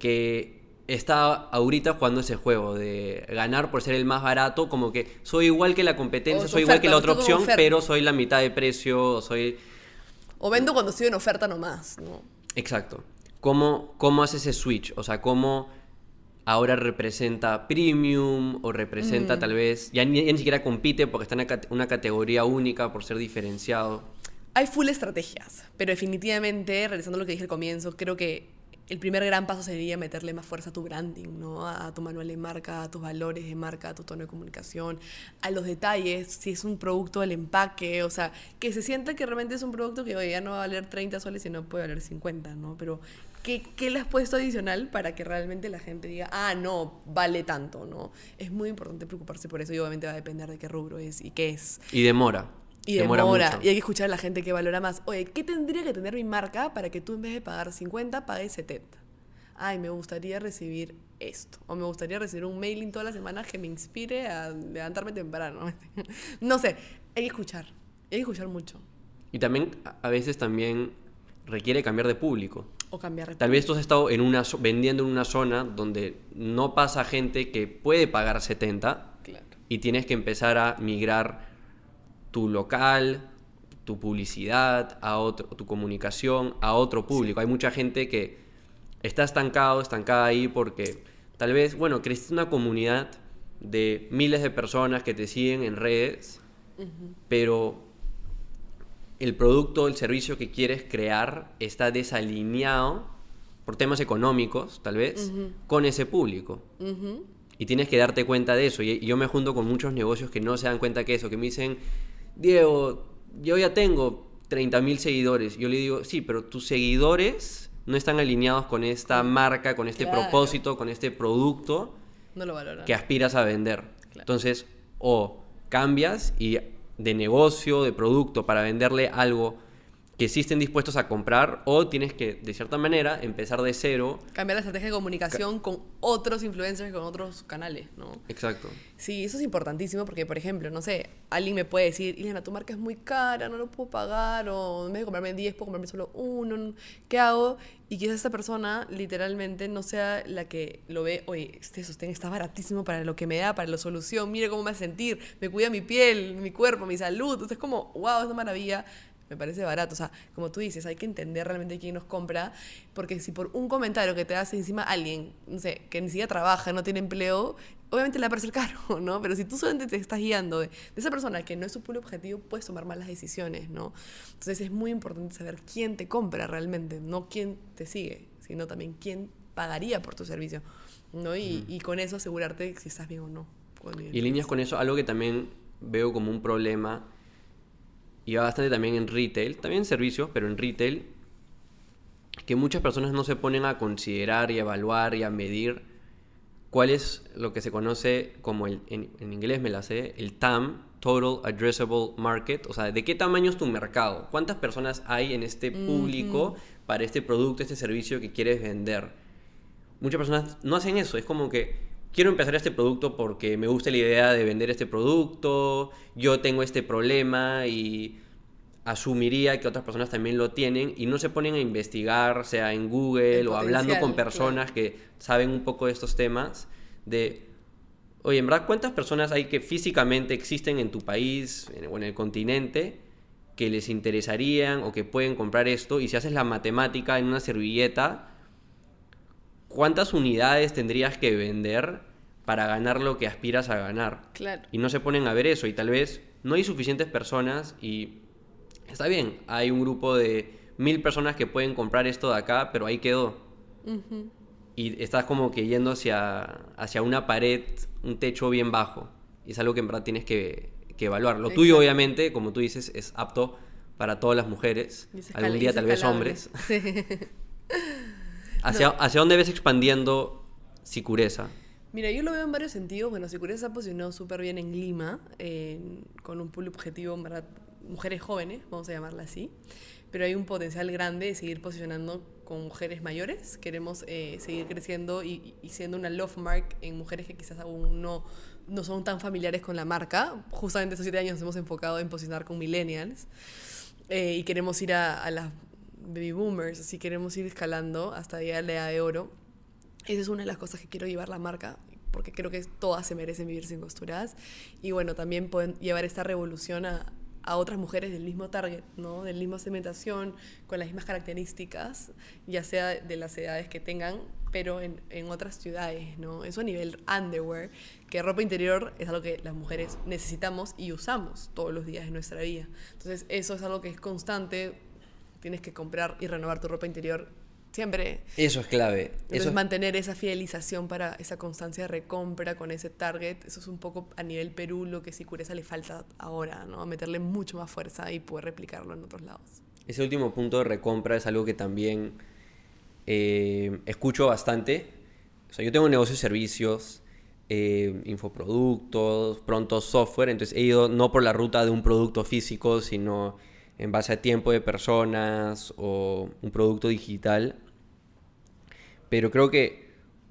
que está ahorita jugando ese juego de ganar por ser el más barato, como que soy igual que la competencia, soy oferta, igual que la otra opción, pero soy la mitad de precio, soy... O vendo cuando estoy en oferta nomás, ¿no? Exacto. ¿Cómo, cómo hace ese switch? O sea, ¿cómo ahora representa premium o representa Mm. tal vez, ya ni, ya ni siquiera compite porque está en una, cate- una categoría única por ser diferenciado? Hay full estrategias, pero definitivamente, realizando lo que dije al comienzo, creo que el primer gran paso sería meterle más fuerza a tu branding, ¿no? A tu manual de marca, a tus valores de marca, a tu tono de comunicación, a los detalles, si es un producto, el empaque, o sea, que se sienta que realmente es un producto que oye, ya no va a valer 30 soles, sino puede valer 50, ¿no? Pero, ¿qué, ¿qué le has puesto adicional para que realmente la gente diga, ah, no, vale tanto, ¿no? Es muy importante preocuparse por eso y obviamente va a depender de qué rubro es y qué es. Y demora. Y demora, mucho. y hay que escuchar a la gente que valora más. Oye, ¿qué tendría que tener mi marca para que tú en vez de pagar 50 pagues 70? Ay, me gustaría recibir esto. O me gustaría recibir un mailing todas las semanas que me inspire a levantarme temprano. [laughs] no sé, hay que escuchar. Hay que escuchar mucho. Y también, a- veces también requiere cambiar de público. O cambiar de Tal vez tú has estado en una, vendiendo en una zona donde no pasa gente que puede pagar 70 Claro. y tienes que empezar a migrar tu local, tu publicidad, a otro, tu comunicación a otro público. Hay mucha gente que está estancado, estancada ahí porque tal vez, bueno, creciste una comunidad de miles de personas que te siguen en redes, pero el producto, el servicio que quieres crear está desalineado por temas económicos, tal vez, con ese público. Y tienes que darte cuenta de eso. Y y yo me junto con muchos negocios que no se dan cuenta que eso, que me dicen, Diego, yo ya tengo 30.000 seguidores. Yo le digo, sí, pero tus seguidores no están alineados con esta marca, con este Claro. propósito, con este producto No lo valoran. que aspiras a vender. Entonces, o cambias y de negocio, de producto, para venderle algo que sí estén dispuestos a comprar, o tienes que, de cierta manera, empezar de cero. Cambiar la estrategia de comunicación con otros influencers, con otros canales, ¿no? Exacto. Sí, eso es importantísimo porque, por ejemplo, no sé, alguien me puede decir, Ileana, tu marca es muy cara, no lo puedo pagar, o en vez de comprarme 10, puedo comprarme solo uno, ¿qué hago? Y quizás esta persona literalmente no sea la que lo ve, oye, este sostén está baratísimo para lo que me da, para la solución, mire cómo me hace sentir, me cuida mi piel, mi cuerpo, mi salud, entonces es como, wow, es una maravilla. Me parece barato, o sea, como tú dices, hay que entender realmente quién nos compra, porque si por un comentario que te hace encima alguien, no sé, que ni siquiera trabaja, no tiene empleo, obviamente le va a parecer [laughs] caro, ¿no? Pero si tú solamente te estás guiando de, de esa persona que no es su público objetivo, puedes tomar malas decisiones, ¿no? Entonces es muy importante saber quién te compra realmente, no quién te sigue, sino también quién pagaría por tu servicio, ¿no? Y, y con eso asegurarte si estás bien o no. Y líneas con eso, algo que también veo como un problema, y va bastante también en retail, también en servicios, pero en retail, que muchas personas no se ponen a considerar y a evaluar y a medir cuál es lo que se conoce como el, en, en inglés me la sé, el TAM, Total Addressable Market, o sea, de qué tamaño es tu mercado, cuántas personas hay en este público para este producto, este servicio que quieres vender. Muchas personas no hacen eso, es como que quiero empezar este producto porque me gusta la idea de vender este producto, yo tengo este problema y asumiría que otras personas también lo tienen y no se ponen a investigar, sea en Google El o hablando con personas que saben un poco de estos temas, de, oye, en verdad, ¿cuántas personas hay que físicamente existen en tu país en- o en el continente que les interesarían o que pueden comprar esto? Y si haces la matemática en una servilleta, ¿cuántas unidades tendrías que vender para ganar lo que aspiras a ganar? Claro. Y no se ponen a ver eso y tal vez no hay suficientes personas y está bien, hay un grupo de mil personas que pueden comprar esto de acá, pero ahí quedó. Y estás como que yendo hacia, hacia una pared, un techo bien bajo. Y es algo que en verdad tienes que, que evaluar. Lo tuyo, obviamente, como tú dices, es apto para todas las mujeres. Algún día tal vez hombres. [laughs] ¿Hacia, ¿Hacia dónde ves expandiendo Sicureza? Mira, yo lo veo en varios sentidos. Bueno, Sicureza se ha posicionado súper bien en Lima, en- con un pool objetivo, verdad, mujeres jóvenes, vamos a llamarla así. Pero hay un potencial grande de seguir posicionando con mujeres mayores. Queremos eh, seguir creciendo y, y siendo una love mark en mujeres que quizás aún no, no son tan familiares con la marca. Justamente estos siete años nos hemos enfocado en posicionar con millennials. Eh, y queremos ir a, a las baby boomers, así queremos ir escalando hasta la edad de oro. Esa es una de las cosas que quiero llevar la marca, porque creo que todas se merecen vivir sin costuras. Y bueno, también pueden llevar esta revolución a, a otras mujeres del mismo target, ¿no? Del mismo segmentación, con las mismas características, ya sea de las edades que tengan, pero en, en otras ciudades, ¿no? Eso a nivel underwear, que ropa interior es algo que las mujeres necesitamos y usamos todos los días de nuestra vida. Entonces, eso es algo que es constante, tienes que comprar y renovar tu ropa interior siempre. Eso es clave. Entonces, Eso es- mantener esa fidelización para esa constancia de recompra con ese target, eso es un poco a nivel Perú lo que Sicureza le falta ahora, ¿no? Meterle mucho más fuerza y poder replicarlo en otros lados. Ese último punto de recompra es algo que también eh, escucho bastante. O sea, yo tengo un negocio de servicios, eh, infoproductos, pronto software, entonces he ido no por la ruta de un producto físico, sino en base a tiempo de personas o un producto digital. Pero creo que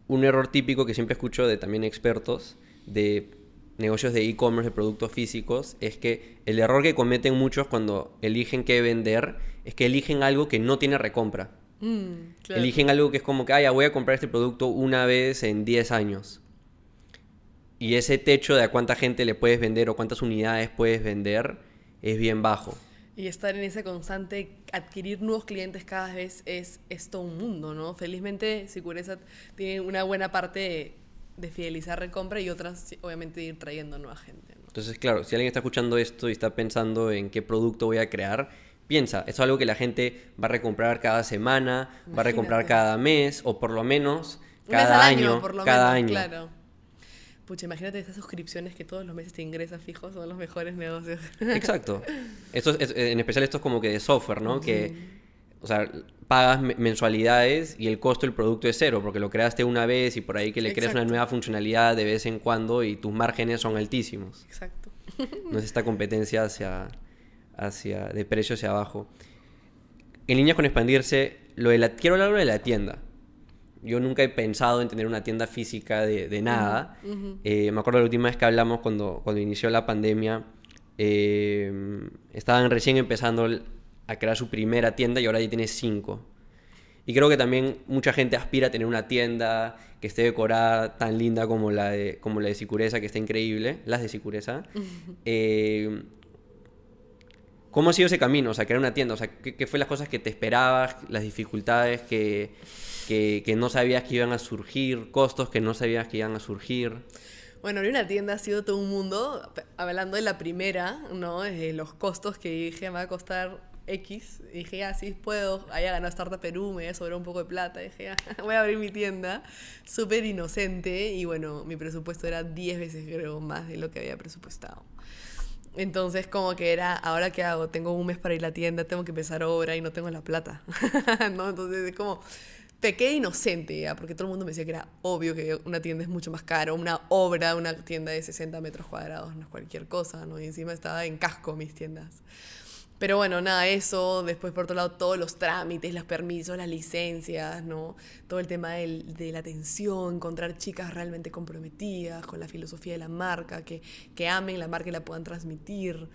un error típico que siempre escucho de también expertos de negocios de e-commerce, de productos físicos, es que el error que cometen muchos cuando eligen qué vender es que eligen algo que no tiene recompra. Eligen algo que es como que, ah, ya voy a comprar este producto una vez en 10 años. Y ese techo de a cuánta gente le puedes vender o cuántas unidades puedes vender es bien bajo. Y estar en ese constante, adquirir nuevos clientes cada vez es, es todo un mundo, ¿no? Felizmente, Sicureza tiene una buena parte de, de fidelizar recompra y otras, obviamente, de ir trayendo nueva gente. ¿no? Entonces, claro, si alguien está escuchando esto y está pensando en qué producto voy a crear, piensa, esto es algo que la gente va a recomprar cada semana, va a recomprar cada mes o por lo menos Un mes cada al año, por lo cada menos, año. claro. Pucha, imagínate esas suscripciones que todos los meses te ingresan fijos, son los mejores negocios. [laughs] Exacto. Esto es- en especial esto es como que de software, ¿no? Que, o sea, pagas me- mensualidades y el costo del producto es cero, porque lo creaste una vez y por ahí que le creas una nueva funcionalidad de vez en cuando y tus márgenes son altísimos. Exacto. No es esta competencia hacia, hacia, de precio hacia abajo. En línea con expandirse, lo de la, quiero hablar de la tienda. Yo nunca he pensado en tener una tienda física de, de nada. Eh, me acuerdo la última vez que hablamos cuando, cuando inició la pandemia. eh, estaban recién empezando a crear su primera tienda y ahora ya tiene cinco. Y creo que también mucha gente aspira a tener una tienda que esté decorada tan linda como la de, como la de Sicureza, que está increíble, las de Sicureza. [laughs] Eh, ¿Cómo ha sido ese camino? O sea, crear una tienda. O sea, ¿qué, qué fue las cosas que te esperabas, las dificultades que, que, no sabías que iban a surgir, costos que no sabías que iban a surgir? Bueno, abrir una tienda ha sido todo un mundo. Hablando de la primera, ¿no? Desde los costos que dije, me va a costar X. Y dije, ya, sí puedo. Haya ganado Startup Perú, me sobrar un poco de plata. dije, ya, [laughs] voy a abrir mi tienda. Súper inocente. Y bueno, mi presupuesto era 10 veces, creo, más de lo que había presupuestado. Entonces, como que era, ¿ahora qué hago? Tengo un mes para ir a la tienda, tengo que empezar obra y no tengo la plata. [laughs] ¿No? Entonces, es como pequé inocente, ¿ya? porque todo el mundo me decía que era obvio que una tienda es mucho más cara, una obra, una tienda de 60 metros cuadrados, no es cualquier cosa, ¿no? Y encima estaba en casco mis tiendas. Pero bueno, nada, eso, después por otro lado todos los trámites, los permisos, las licencias, ¿no? Todo el tema del- de la atención, encontrar chicas realmente comprometidas con la filosofía de la marca, que, que amen la marca y la puedan transmitir.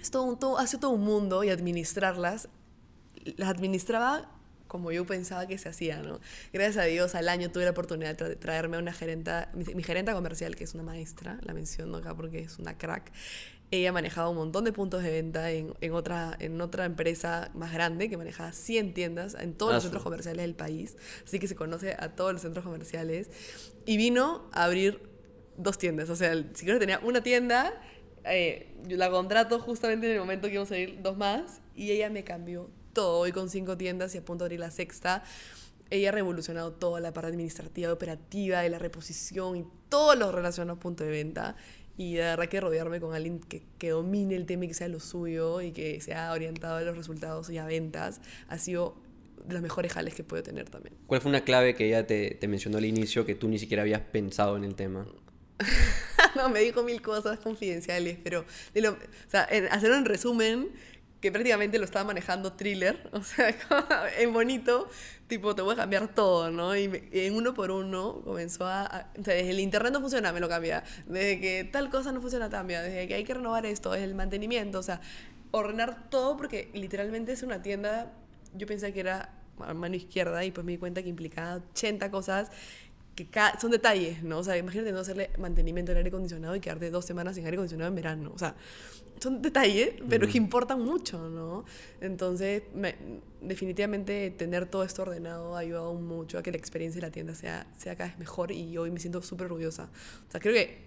Es todo, hace todo un mundo y administrarlas, las administraba como yo pensaba que se hacía, ¿no? Gracias a Dios, al año tuve la oportunidad de tra- traerme a una gerenta, mi, mi gerenta comercial, que es una maestra, la menciono acá porque es una crack. Ella manejaba un montón de puntos de venta en, en otra, en otra empresa más grande que manejaba 100 tiendas en todos Ah, los centros comerciales del país. Así que se conoce a todos los centros comerciales. Y vino a abrir dos tiendas. O sea, si creo que tenía una tienda, eh, yo la contrato justamente en el momento que íbamos a abrir dos más. Y ella me cambió todo. Hoy con cinco tiendas y a punto de abrir la sexta. Ella ha revolucionado toda la parte administrativa, operativa, de la reposición y todo lo relacionado a punto de venta. Y de verdad que rodearme con alguien que, que domine el tema y que sea lo suyo y que sea orientado a los resultados y a ventas ha sido de los mejores jales que puedo tener también. ¿Cuál fue una clave que ella te, te mencionó al inicio que tú ni siquiera habías pensado en el tema? [laughs] no, me dijo mil cosas confidenciales, pero de lo- o sea, en, hacerlo en resumen, que prácticamente lo estaba manejando thriller, [laughs] o sea, en bonito, tipo, te voy a cambiar todo, ¿no? Y, en uno por uno comenzó a, a- O sea, desde el internet no funciona, me lo cambia. Desde que tal cosa no funciona, cambia. Desde que hay que renovar esto, el mantenimiento, o sea, ordenar todo porque literalmente es una tienda, yo pensé que era mano izquierda y pues me di cuenta que implicaba 80 cosas que son detalles, ¿no? O sea, imagínate no hacerle mantenimiento al aire acondicionado y quedarte dos semanas sin aire acondicionado en verano. O sea, son detalles, pero que importan mucho, ¿no? Entonces, me- definitivamente tener todo esto ordenado ha ayudado mucho a que la experiencia de la tienda sea, sea cada vez mejor y hoy me siento súper orgullosa. O sea, creo que,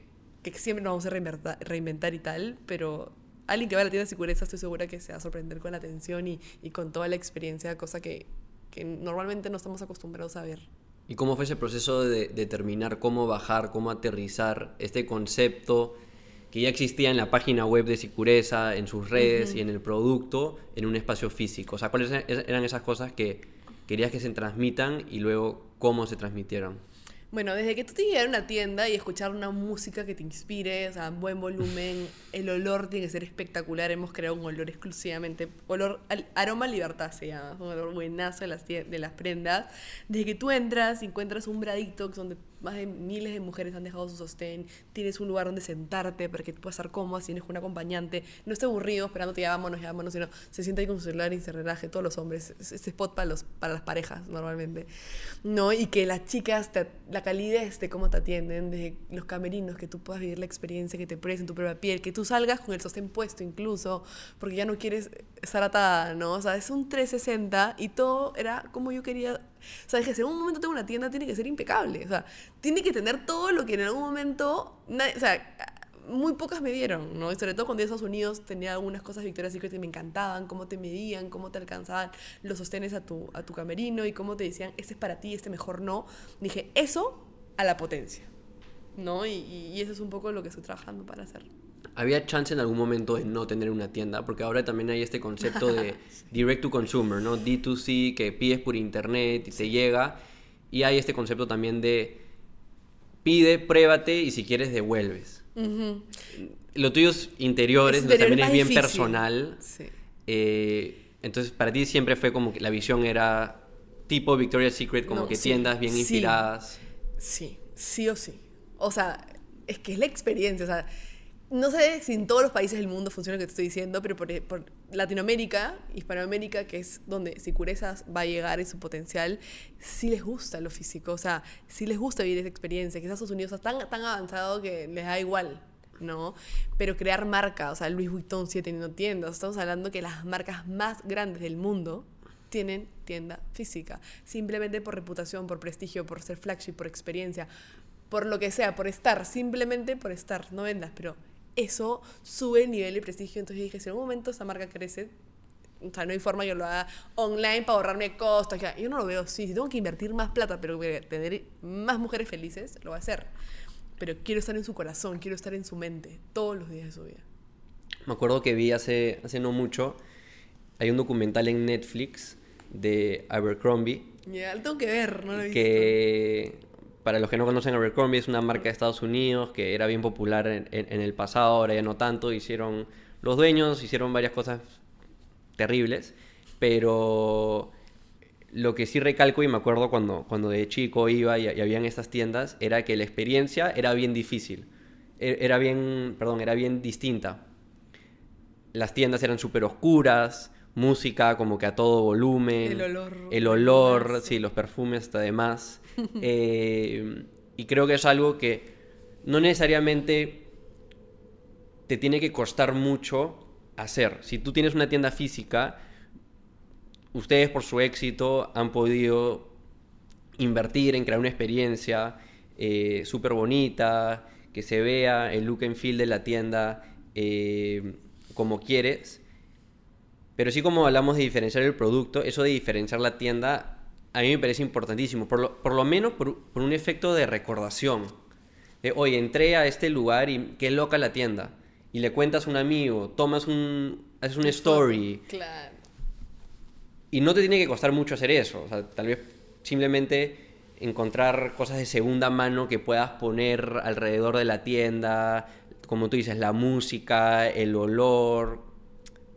que siempre nos vamos a reinventar, reinventar y tal, pero alguien que va a la tienda de seguridad estoy segura que se va a sorprender con la atención y, y con toda la experiencia, cosa que, que normalmente no estamos acostumbrados a ver. ¿Y cómo fue ese proceso de determinar cómo bajar, cómo aterrizar este concepto que ya existía en la página web de Sicureza, en sus redes y en el producto, en un espacio físico? O sea, ¿cuáles eran esas cosas que querías que se transmitan y luego cómo se transmitieran? Bueno, desde que tú te llegas a una tienda y escuchar una música que te inspire, o sea, buen volumen, [laughs] el olor tiene que ser espectacular. Hemos creado un olor exclusivamente, olor, aroma libertad se llama, un olor buenazo de las, de las prendas. Desde que tú entras y encuentras un bradito donde más de miles de mujeres han dejado su sostén, tienes un lugar donde sentarte para que puedas estar cómoda, si tienes un acompañante, no esté aburrido esperándote, ya vámonos, ya vámonos, sino se sienta ahí con su celular y se relaje, todos los hombres, es- este spot para, los, para las parejas normalmente, ¿no? Y que las chicas, te- la calidez de cómo te atienden, de los camerinos, que tú puedas vivir la experiencia, que te prueben tu propia piel, que tú salgas con el sostén puesto incluso, porque ya no quieres estar atada, ¿no? O sea, es un 360 y todo era como yo quería. O sea, es que si en un momento tengo una tienda, tiene que ser impecable. O sea, tiene que tener todo lo que en algún momento. nadie- o sea, muy pocas me dieron, ¿no? Y sobre todo cuando iba Estados Unidos tenía algunas cosas Victoria's Secret que me encantaban, cómo te medían, cómo te alcanzaban los sostenes a tu, a tu camerino y cómo te decían, este es para ti, este mejor no. Dije, eso a la potencia, ¿no? Y, y- y eso es un poco lo que estoy trabajando para hacer. ¿Había chance en algún momento de no tener una tienda? Porque ahora también hay este concepto de [laughs] direct to consumer, ¿no? D2C, que pides por internet y te llega. Y hay este concepto también de pide, pruébate y si quieres devuelves. Lo tuyo es interiores, también es bien difícil. personal. Sí. Eh, entonces para ti siempre fue como que la visión era tipo Victoria's Secret, como No, que sí, tiendas bien sí. inspiradas. Sí, sí o sí. O sea, es que es la experiencia. O sea, no sé si en todos los países del mundo funciona lo que te estoy diciendo, pero por, por Latinoamérica, Hispanoamérica, que es donde Sicurezas va a llegar en su potencial, sí les gusta lo físico. O sea, sí les gusta vivir esa experiencia. Quizás Estados Unidos está tan, tan avanzado que les da igual. ¿no? Pero crear marca, o sea, Louis Vuitton sigue teniendo tiendas. Estamos hablando que las marcas más grandes del mundo tienen tienda física. Simplemente por reputación, por prestigio, por ser flagship, por experiencia, por lo que sea, por estar, simplemente por estar, no vendas, pero eso sube el nivel de prestigio. Entonces dije, si en algún momento esa marca crece, o sea, no hay forma que yo lo haga online para ahorrarme costos. Yo no lo veo así. Si tengo que invertir más plata, pero tener más mujeres felices, lo voy a hacer. Pero quiero estar en su corazón, quiero estar en su mente todos los días de su vida. Me acuerdo que vi hace, hace no mucho, hay un documental en Netflix de Abercrombie Ya, lo tengo que ver, no lo he visto. que para los que no conocen Abercrombie es una marca de Estados Unidos que era bien popular en, en- en el pasado, ahora ya no tanto, hicieron los dueños, hicieron varias cosas terribles, pero lo que sí recalco y me acuerdo cuando, cuando de chico iba y, y habían estas tiendas era que la experiencia era bien difícil, E- era bien, perdón, era bien distinta. Las tiendas eran súper oscuras, música como que a todo volumen. El olor El olor, sí, los perfumes además. Eh, y creo que es algo que no necesariamente te tiene que costar mucho hacer. Si tú tienes una tienda física, ustedes por su éxito han podido invertir en crear una experiencia eh, súper bonita, que se vea el look and feel de la tienda eh, como quieres. Pero sí como hablamos de diferenciar el producto, eso de diferenciar la tienda a mí me parece importantísimo, por lo, por lo menos por, por un efecto de recordación. De, oye, entré a este lugar y qué loca la tienda. Y le cuentas a un amigo, tomas un, haces una story, Claro. y no te tiene que costar mucho hacer eso. O sea, tal vez simplemente encontrar cosas de segunda mano que puedas poner alrededor de la tienda. Como tú dices, la música, el olor.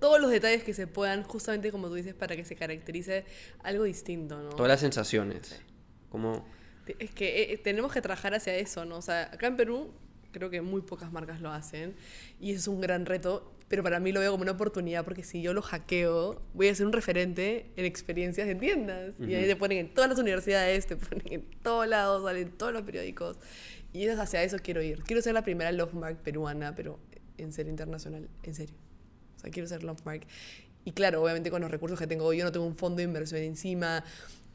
Todos los detalles que se puedan, justamente como tú dices, para que se caracterice algo distinto, ¿no? Todas las sensaciones. Como... Es que eh, tenemos que trabajar hacia eso, ¿no? O sea, acá en Perú creo que muy pocas marcas lo hacen y es un gran reto, pero para mí lo veo como una oportunidad porque si yo lo hackeo, voy a ser un referente en experiencias de tiendas. Y ahí te ponen en todas las universidades, te ponen en todos lados, salen en todos los periódicos. Y es hacia eso quiero ir. Quiero ser la primera Love Mark peruana, pero en serio internacional, en serio. O sea, quiero ser Love Mark. Y claro, obviamente con los recursos que tengo hoy, yo no tengo un fondo de inversión encima,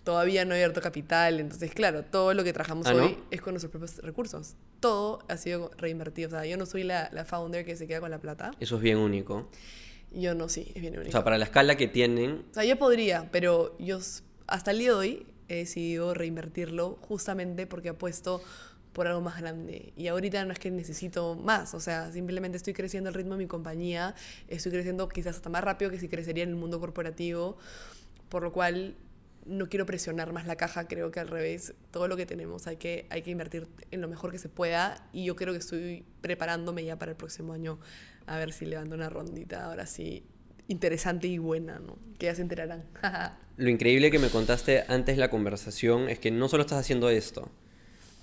todavía no he abierto capital, entonces claro, todo lo que trabajamos Ah, ¿no? hoy es con nuestros propios recursos. Todo ha sido reinvertido. O sea, yo no soy la, la founder que se queda con la plata. Eso es bien único. Yo no, sí, es bien único. O sea, para la escala que tienen, O sea, yo podría, pero yo hasta el día de hoy he decidido reinvertirlo justamente porque apuesto por algo más grande. Y ahorita no es que necesito más, o sea, simplemente estoy creciendo al ritmo de mi compañía, estoy creciendo quizás hasta más rápido que si crecería en el mundo corporativo, por lo cual no quiero presionar más la caja, creo que al revés, todo lo que tenemos hay que, hay que invertir en lo mejor que se pueda y yo creo que estoy preparándome ya para el próximo año a ver si levanto una rondita, ahora sí, interesante y buena, ¿no? Que ya se enterarán. [laughs] lo increíble que me contaste antes de la conversación es que no solo estás haciendo esto,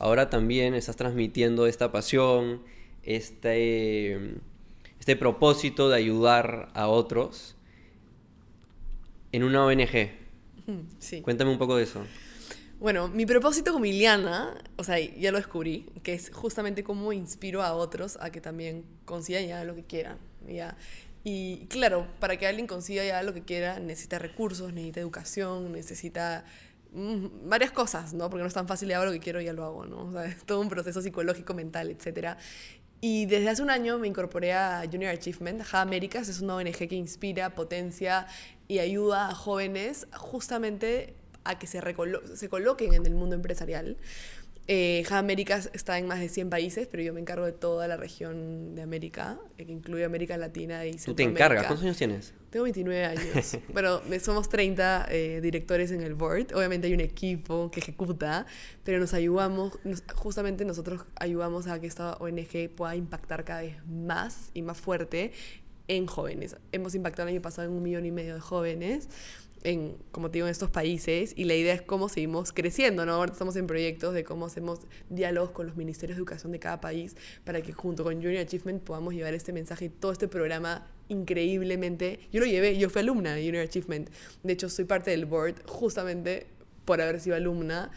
ahora también estás transmitiendo esta pasión, este, este propósito de ayudar a otros en una ONG. [laughs] sí. Cuéntame un poco de eso. Bueno, mi propósito con Miliana, o sea, ya lo descubrí, que es justamente cómo inspiro a otros a que también consigan ya lo que quieran, ¿ya? Y claro, para que alguien consiga ya lo que quiera, necesita recursos, necesita educación, necesita varias cosas, ¿no? Porque no es tan fácil, de hago lo que quiero y ya lo hago, ¿no? Todo un proceso psicológico, mental, etcétera. Y desde hace un año me incorporé a Junior Achievement. Ja Américas es una ONG que inspira, potencia y ayuda a jóvenes justamente a que se, se coloquen en el mundo empresarial. Eh, Américas está en más de 100 países, pero yo me encargo de toda la región de América, eh, que incluye América Latina y Tú te Centroamérica. encargas. ¿Cuántos años tienes? Tengo 29 años, [laughs] me- somos 30 eh, directores en el board. Obviamente hay un equipo que ejecuta, pero nos ayudamos, nos- justamente nosotros ayudamos a que esta ONG pueda impactar cada vez más y más fuerte en jóvenes. Hemos impactado el año pasado en un millón y medio de jóvenes. En, como te digo, en estos países y la idea es cómo seguimos creciendo, ¿no? Ahora estamos en proyectos de cómo hacemos diálogos con los ministerios de educación de cada país para que junto con Junior Achievement podamos llevar este mensaje y todo este programa increíblemente. Yo lo llevé, yo fui alumna de Junior Achievement. De hecho, soy parte del board justamente por haber sido alumna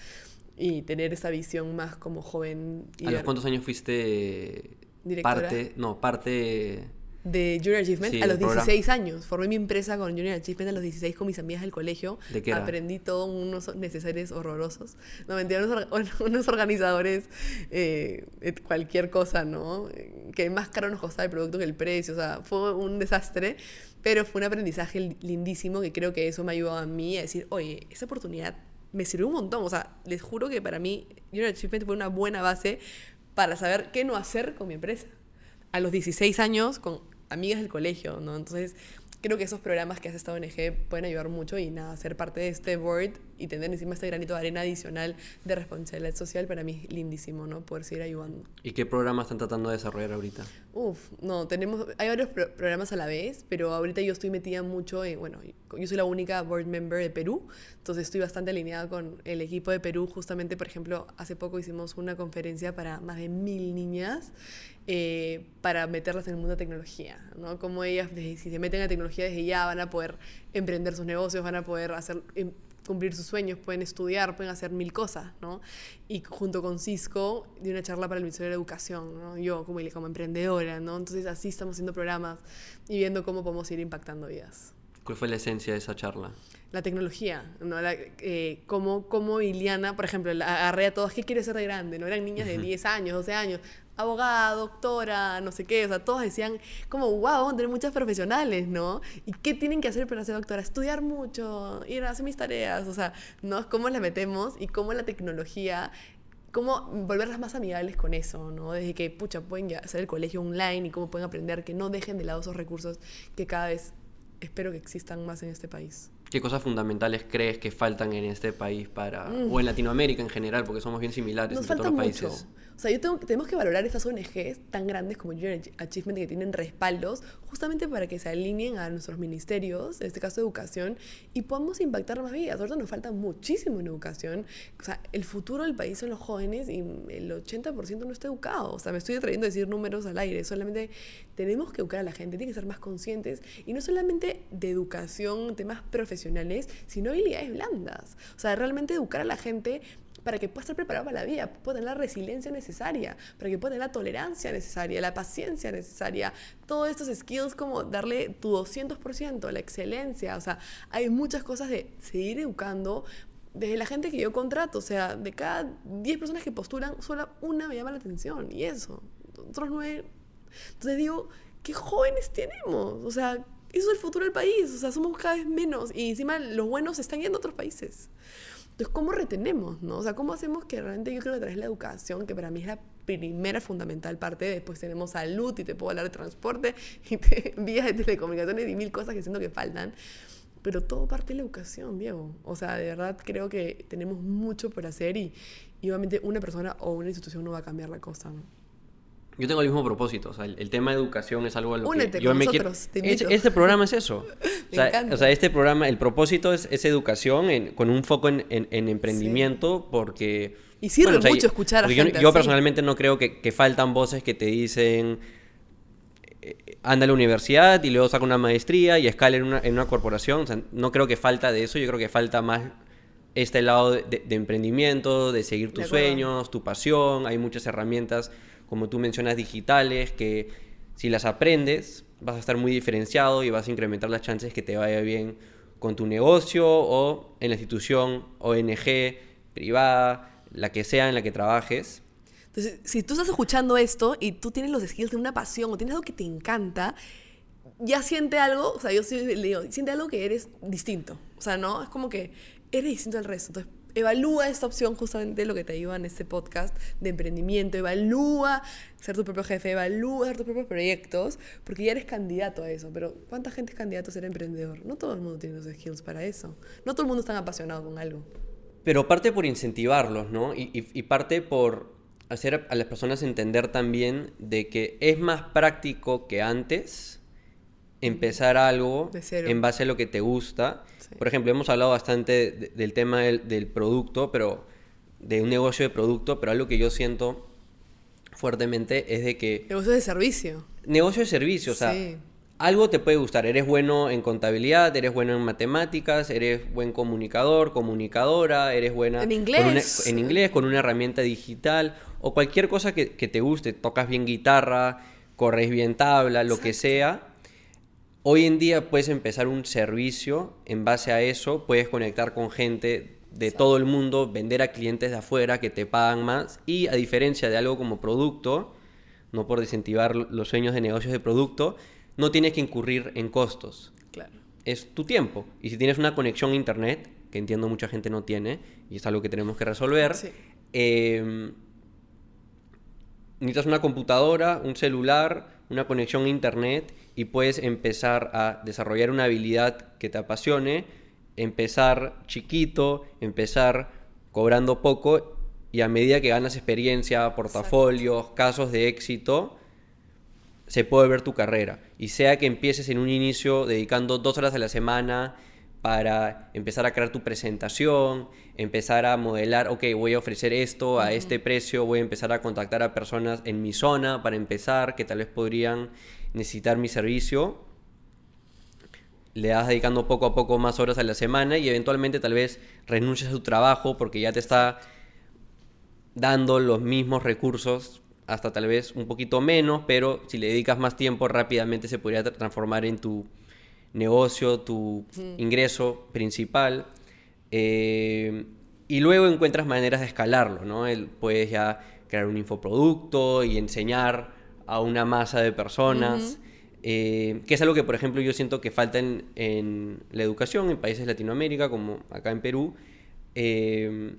y tener esa visión más como joven. y ¿A los cuántos años fuiste Directora. parte? No, parte... de Junior Achievement Sí, a los del programa. 16 años. Formé mi empresa con Junior Achievement a los 16 con mis amigas del colegio. ¿De qué era? Aprendí todo unos necesarios horrorosos. No, mentira, unos, [laughs] unos organizadores, eh, cualquier cosa, ¿no? Que más caro nos costaba el producto que el precio. O sea, fue un desastre, pero fue un aprendizaje li- lindísimo que creo que eso me ayudó a mí a decir, oye, esa oportunidad me sirvió un montón. O sea, les juro que para mí Junior Achievement fue una buena base para saber qué no hacer con mi empresa a los 16 años con amigas del colegio, ¿no? Entonces, creo que esos programas que hace esta ONG pueden ayudar mucho y nada, ser parte de este board y tener encima este granito de arena adicional de responsabilidad social para mí es lindísimo, ¿no? Poder seguir ayudando. ¿Y qué programas están tratando de desarrollar ahorita? Uf, no, tenemos, hay varios pro- programas a la vez, pero ahorita yo estoy metida mucho en, bueno, yo soy la única board member de Perú, entonces estoy bastante alineada con el equipo de Perú, justamente, por ejemplo, hace poco hicimos una conferencia para más de mil niñas eh, para meterlas en el mundo de tecnología, ¿no? Como ellas, si se meten a tecnología desde ya, van a poder emprender sus negocios, van a poder hacer... em, cumplir sus sueños, pueden estudiar, pueden hacer mil cosas, ¿no? Y junto con Cisco, di una charla para el Ministerio de Educación, ¿no? Yo como, como emprendedora, ¿no? Entonces así estamos haciendo programas y viendo cómo podemos ir impactando vidas. ¿Cuál fue la esencia de esa charla? La tecnología, ¿no? La, eh, como, como Iliana, por ejemplo, la agarré a todas, ¿qué quiere ser de grande? ¿No? Eran niñas de 10 años, 12 años, abogada, doctora, no sé qué, o sea, todas decían como, wow, tener muchas profesionales, ¿no? ¿Y qué tienen que hacer para ser doctora? Estudiar mucho, ir a hacer mis tareas, o sea, ¿no? Cómo la metemos y cómo la tecnología cómo volverlas más amigables con eso, ¿no? Desde que, pucha, pueden ya hacer el colegio online y cómo pueden aprender, que no dejen de lado esos recursos que cada vez espero que existan más en este país. ¿Qué cosas fundamentales crees que faltan en este país para... Mm. o en Latinoamérica en general, porque somos bien similares Nos falta todos los mucho. países? O sea, yo tengo, tenemos que valorar estas ONGs tan grandes como Junior Achievement que tienen respaldos justamente para que se alineen a nuestros ministerios, en este caso educación, y podamos impactar más vidas. Ahorita nos falta muchísimo en educación. O sea, el futuro del país son los jóvenes y el 80% no está educado. O sea, me estoy atreviendo a decir números al aire. Solamente tenemos que educar a la gente, tiene que ser más conscientes y no solamente de educación, temas profesionales, sino habilidades blandas. O sea, realmente educar a la gente para que pueda estar preparado para la vida, pueda tener la resiliencia necesaria, para que pueda tener la tolerancia necesaria, la paciencia necesaria, todos estos skills como darle tu 200%, la excelencia, o sea, hay muchas cosas de seguir educando desde la gente que yo contrato, o sea, de cada 10 personas que postulan, solo una me llama la atención, y eso, otros nueve. Entonces digo, ¿qué jóvenes tenemos? O sea, eso es el futuro del país, o sea, somos cada vez menos, y encima los buenos están yendo a otros países. Entonces, ¿cómo retenemos? ¿no? O sea, ¿cómo hacemos que realmente yo creo que de la educación, que para mí es la primera fundamental parte, después tenemos salud y te puedo hablar de transporte [laughs] y te, vías de telecomunicaciones y mil cosas que siento que faltan, pero todo parte de la educación, Diego. O sea, de verdad creo que tenemos mucho por hacer y, y obviamente una persona o una institución no va a cambiar la cosa. Yo tengo el mismo propósito, o sea, el, el tema de educación es algo a lo Únete que yo con me nosotros, quiero... Este programa es eso. [laughs] O, sea, encanta. o sea, este programa, el propósito es, es educación en- con un foco en, en- en emprendimiento porque... Y sirve o sea, mucho escuchar a yo- gente Yo, así. personalmente no creo que, que faltan voces que te dicen... eh, Anda a la universidad y luego saca una maestría y escala en una, en una corporación. O sea, no creo que falta de eso. Yo creo que falta más este lado de, emprendimiento, de seguir tus sueños, tu pasión. Hay muchas herramientas, como tú mencionas, digitales, que si las aprendes vas a estar muy diferenciado y vas a incrementar las chances que te vaya bien con tu negocio o en la institución, ONG, privada, la que sea en la que trabajes. Entonces, si tú estás escuchando esto y tú tienes los skills de una pasión o tienes algo que te encanta, ya siente algo, o sea, yo sí le digo, siente algo que eres distinto. O sea, ¿no? Es como que eres distinto al resto. Entonces, evalúa esta opción, justamente lo que te ayuda en este podcast de emprendimiento, evalúa ser tu propio jefe, evalúa hacer tus propios proyectos, porque ya eres candidato a eso. Pero, ¿cuánta gente es candidato a ser emprendedor? No todo el mundo tiene los skills para eso. No todo el mundo está apasionado con algo. Pero parte por incentivarlos, ¿no? Y, y- y parte por hacer a las personas entender también de que es más práctico que antes empezar algo en base a lo que te gusta. Sí. Por ejemplo, hemos hablado bastante de- del tema del, del producto, pero de un negocio de producto, pero algo que yo siento fuertemente es de que Negocios de servicio. negocio de servicio, o sea, Sí. algo te puede gustar. Eres bueno en contabilidad, eres bueno en matemáticas, eres buen comunicador, comunicadora, eres buena En inglés. una- en inglés, con una herramienta digital o cualquier cosa que, que te guste. Tocas bien guitarra, corres bien tabla, lo que sea. Hoy en día puedes empezar un servicio en base a eso, puedes conectar con gente de todo el mundo, vender a clientes de afuera que te pagan más y a diferencia de algo como producto, no por desincentivar los sueños de negocios de producto, no tienes que incurrir en costos. Claro. Es tu tiempo. Y si tienes una conexión a internet, que entiendo mucha gente no tiene, y es algo que tenemos que resolver, Sí. eh, necesitas una computadora, un celular, una conexión a internet y puedes empezar a desarrollar una habilidad que te apasione, empezar chiquito, empezar cobrando poco y a medida que ganas experiencia, portafolios, casos de éxito, se puede ver tu carrera. Y sea que empieces en un inicio dedicando dos horas a la semana para empezar a crear tu presentación, empezar a modelar, ok, voy a ofrecer esto a este precio, voy a empezar a contactar a personas en mi zona para empezar, que tal vez podrían necesitar mi servicio. Le das dedicando poco a poco más horas a la semana y eventualmente tal vez renuncias a tu trabajo porque ya te está dando los mismos recursos hasta tal vez un poquito menos, pero si le dedicas más tiempo rápidamente se podría transformar en tu negocio, tu ingreso principal. Eh, y luego encuentras maneras de escalarlo, ¿no? puedes ya crear un infoproducto y enseñar a una masa de personas, eh, que es algo que, por ejemplo, yo siento que falta en, la educación en países de Latinoamérica, como acá en Perú. Eh,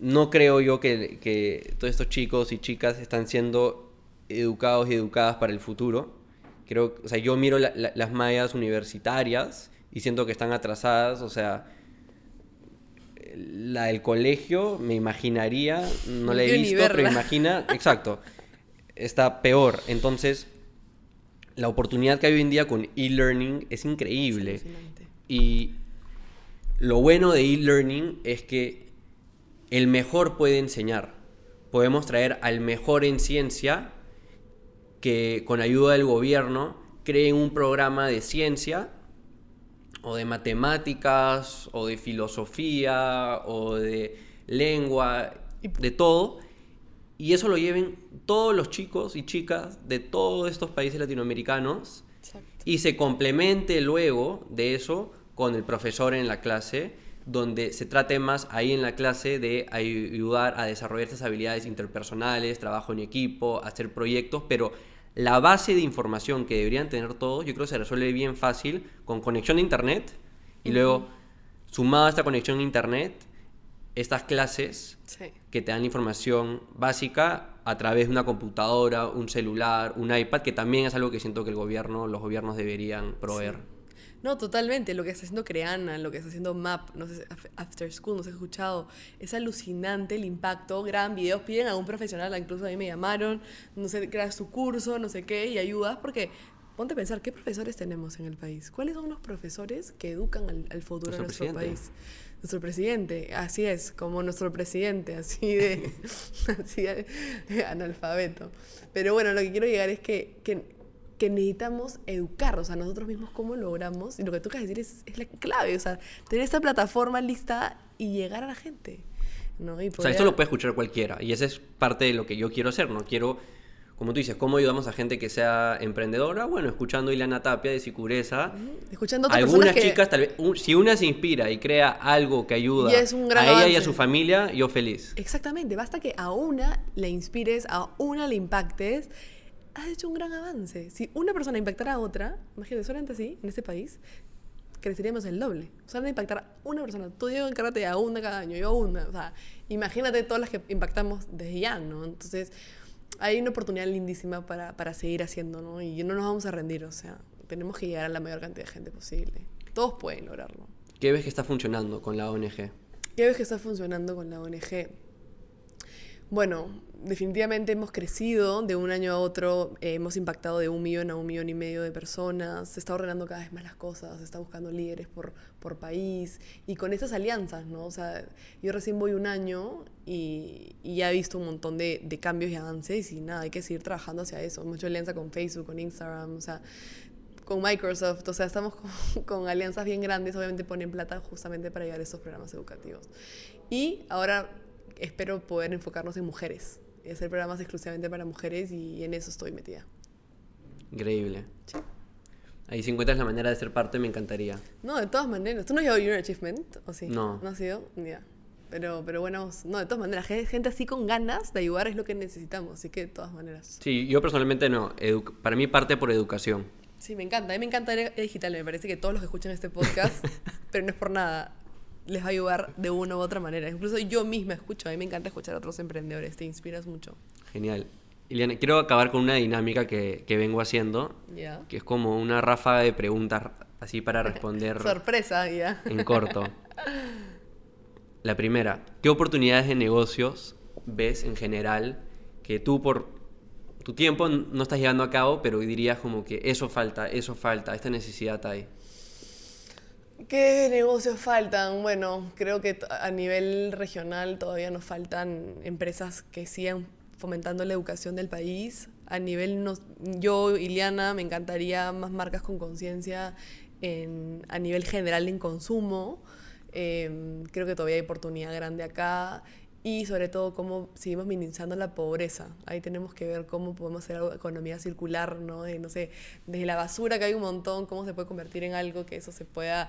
no creo yo que, que, todos estos chicos y chicas están siendo educados y educadas para el futuro. Creo, o sea, yo miro las mallas universitarias y siento que están atrasadas, o sea, la del colegio, me imaginaría, no la he visto, pero imagina, exacto, [laughs] está peor. Entonces, la oportunidad que hay hoy en día con e-learning es increíble. y lo bueno de e-learning es que el mejor puede enseñar. Podemos traer al mejor en ciencia que con ayuda del gobierno creen un programa de ciencia o de matemáticas o de filosofía o de lengua, de todo, y eso lo lleven todos los chicos y chicas de todos estos países latinoamericanos y se complemente luego de eso con el profesor en la clase donde se trate más ahí en la clase de ayudar a desarrollar estas habilidades interpersonales, trabajo en equipo, hacer proyectos, pero la base de información que deberían tener todos, yo creo que se resuelve bien fácil con conexión a internet y luego sumado a esta conexión a internet, estas clases que te dan información básica a través de una computadora, un celular, un iPad, que también es algo que siento que el gobierno, los gobiernos deberían proveer. No, totalmente. Lo que está haciendo Creana, lo que está haciendo MAP, no sé, After School, no sé, he escuchado. Es alucinante el impacto. Gran videos, piden a un profesional, incluso a mí me llamaron, no sé, creas su curso, no sé qué, y ayudas, porque ponte a pensar, ¿qué profesores tenemos en el país? ¿Cuáles son los profesores que educan al, futuro de nuestro país? Nuestro presidente, así es, como nuestro presidente, así de, [laughs] así de, analfabeto. Pero bueno, lo que quiero llegar es que, que que necesitamos educarnos a nosotros mismos cómo logramos, y lo que tú quieres decir es, es, la clave, o sea, tener esta plataforma lista y llegar a la gente. ¿no? O sea, esto lo puede escuchar cualquiera, y esa es parte de lo que yo quiero hacer, ¿no? Quiero, como tú dices, ¿cómo ayudamos a gente que sea emprendedora? Bueno, escuchando a Ilana Tapia de Sicureza. Escuchando a Algunas chicas, tal vez, si una se inspira y crea algo que ayuda a ella y a su familia, yo feliz. Exactamente, basta que a una le inspires, a una le impactes has hecho un gran avance. Si una persona impactara a otra, imagínate, solamente así, en este país, creceríamos el doble. O sea, de impactar a una persona. Tú, Diego, encárgate a una cada año, yo a una. O sea, imagínate todas las que impactamos desde ya, ¿no? Entonces, hay una oportunidad lindísima para, para seguir haciendo, ¿no? Y no nos vamos a rendir, o sea, tenemos que llegar a la mayor cantidad de gente posible. Todos pueden lograrlo. ¿Qué ves que está funcionando con la ONG? ¿Qué ves que está funcionando con la ONG? Bueno, definitivamente hemos crecido de un año a otro, eh, hemos impactado de un millón a un millón y medio de personas, se está ordenando cada vez más las cosas, se está buscando líderes por, por país y con estas alianzas, ¿no? O sea, yo recién voy un año y, ya he visto un montón de, de, cambios y avances y nada, hay que seguir trabajando hacia eso. Hemos hecho alianza con Facebook, con Instagram, o sea, con Microsoft, o sea, estamos con, [laughs] con alianzas bien grandes, obviamente ponen plata justamente para llevar esos programas educativos. Y ahora espero poder enfocarnos en mujeres, hacer programas exclusivamente para mujeres y en eso estoy metida. Increíble. Sí. Ahí si encuentras la manera de ser parte, me encantaría. No, de todas maneras. ¿Tú no has llevado Your Achievement? ¿O sí? No. ¿No has sido? Ya. Pero, pero bueno, no, de todas maneras, gente así con ganas de ayudar es lo que necesitamos, así que de todas maneras. Sí, yo personalmente no. para mí parte por educación. Sí, me encanta. A mí me encanta el digital. Me parece que todos los que escuchan este podcast, [laughs] pero no es por nada, les va a ayudar de una u otra manera. Incluso yo misma escucho, a mí me encanta escuchar a otros emprendedores, te inspiras mucho. Genial. Iliana, quiero acabar con una dinámica que, que vengo haciendo, Ya. que es como una ráfaga de preguntas así para responder [laughs] Sorpresa, ya. en corto. [laughs] La primera, ¿qué oportunidades de negocios ves en general que tú por tu tiempo no estás llevando a cabo, pero dirías como que eso falta, eso falta, esta necesidad hay? ¿Qué negocios faltan? Bueno, creo que a nivel regional todavía nos faltan empresas que sigan fomentando la educación del país. A nivel, nos- yo, Iliana, me encantaría más marcas con conciencia en- a nivel general en consumo. Em, creo que todavía hay oportunidad grande acá. Y sobre todo, cómo seguimos minimizando la pobreza. Ahí tenemos que ver cómo podemos hacer algo, economía circular, ¿no? De, no sé, desde la basura que hay un montón, cómo se puede convertir en algo que eso se pueda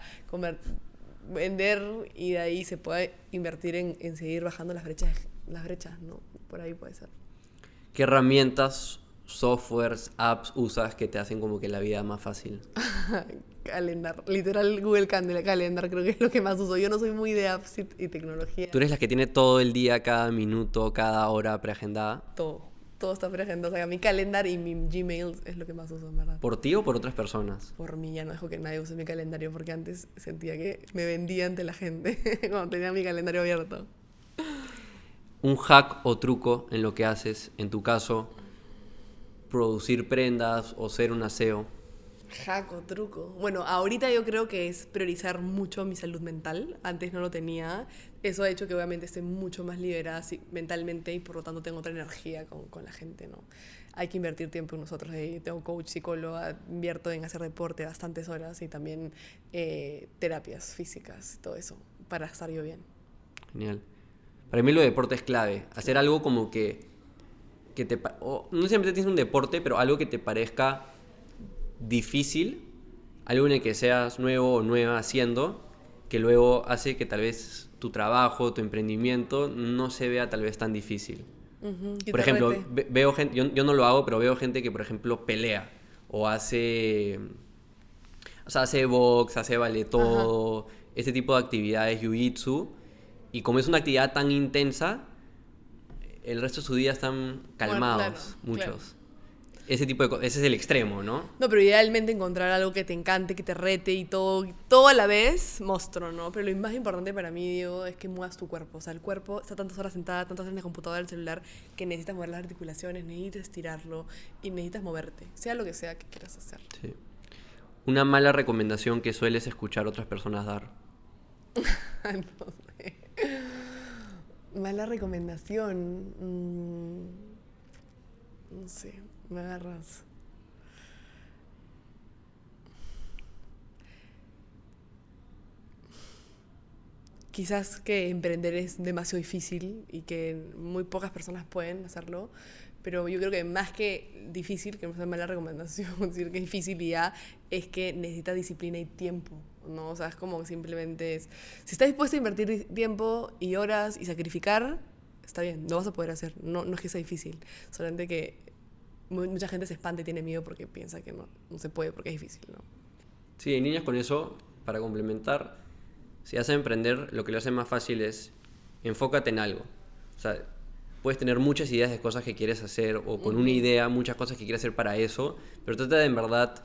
vender y de ahí se pueda invertir en, en seguir bajando las brechas, las brechas, ¿no? Por ahí puede ser. ¿Qué herramientas, softwares, apps usas que te hacen como que la vida más fácil? [laughs] Calendar, literal Google Calendar, creo que es lo que más uso. Yo no soy muy de apps y, y tecnología. Tú eres la que tiene todo el día, cada minuto, cada hora preagendada. Todo, todo está preagendado. O sea, mi calendar y mi Gmail es lo que más uso, en verdad. ¿Por ti o por otras personas? Por mí ya no dejo que nadie use mi calendario porque antes sentía que me vendía ante la gente [laughs] cuando tenía mi calendario abierto. un hack o truco en lo que haces, en tu caso, producir prendas o ser un aseo. Hack o truco. Bueno, ahorita yo creo que es priorizar mucho mi salud mental. Antes no lo tenía. Eso ha hecho que obviamente esté mucho más liberada mentalmente y por lo tanto tengo otra energía con, con la gente, ¿no? Hay que invertir tiempo en nosotros. eh, Tengo coach, psicóloga, invierto en hacer deporte bastantes horas y también eh, terapias físicas, todo eso, para estar yo bien. Genial. Para mí lo de deporte es clave. Hacer algo como que, que te... pa- o no siempre tienes un deporte, pero algo que te parezca difícil, algo en el que seas nuevo o nueva haciendo, que luego hace que tal vez tu trabajo, tu emprendimiento no se vea tal vez tan difícil. Ujú, que Por ejemplo, ve- veo gente, yo, yo no lo hago, pero veo gente que, por ejemplo, pelea o hace, o sea, hace box, hace vale todo, este tipo de actividades, jiu-jitsu, y como es una actividad tan intensa, el resto de su día están calmados, claro, muchos. claro. Ese tipo de cosas, ese es el extremo, ¿no? No, pero idealmente encontrar algo que te encante, que te rete y todo, todo a la vez, monstruo, ¿no? Pero lo más importante para mí, Diego, es que muevas tu cuerpo. O sea, el cuerpo está tantas horas sentada, tantas horas en la computadora, el celular, que necesitas mover las articulaciones, necesitas estirarlo y necesitas moverte, sea lo que sea que quieras hacer. Sí. Una mala recomendación que sueles escuchar otras personas dar. [laughs] no sé. Mala recomendación. mm, no sé, me agarras. Quizás que emprender es demasiado difícil y que muy pocas personas pueden hacerlo, pero yo creo que más que difícil, que no es una mala recomendación [laughs] decir que es ya, es que necesita disciplina y tiempo, ¿no? O sea, es como simplemente es, si estás dispuesto a invertir tiempo y horas y sacrificar, está bien, lo vas a poder hacer, no, no es que sea difícil, solamente que mucha gente se espanta y tiene miedo porque piensa que no, no se puede porque es difícil, ¿no? Sí, en niñas con eso, para complementar, si a emprender, lo que lo hace más fácil es enfócate en algo. O sea, puedes tener muchas ideas de cosas que quieres hacer o con una idea, muchas cosas que quieres hacer para eso, pero trata de en verdad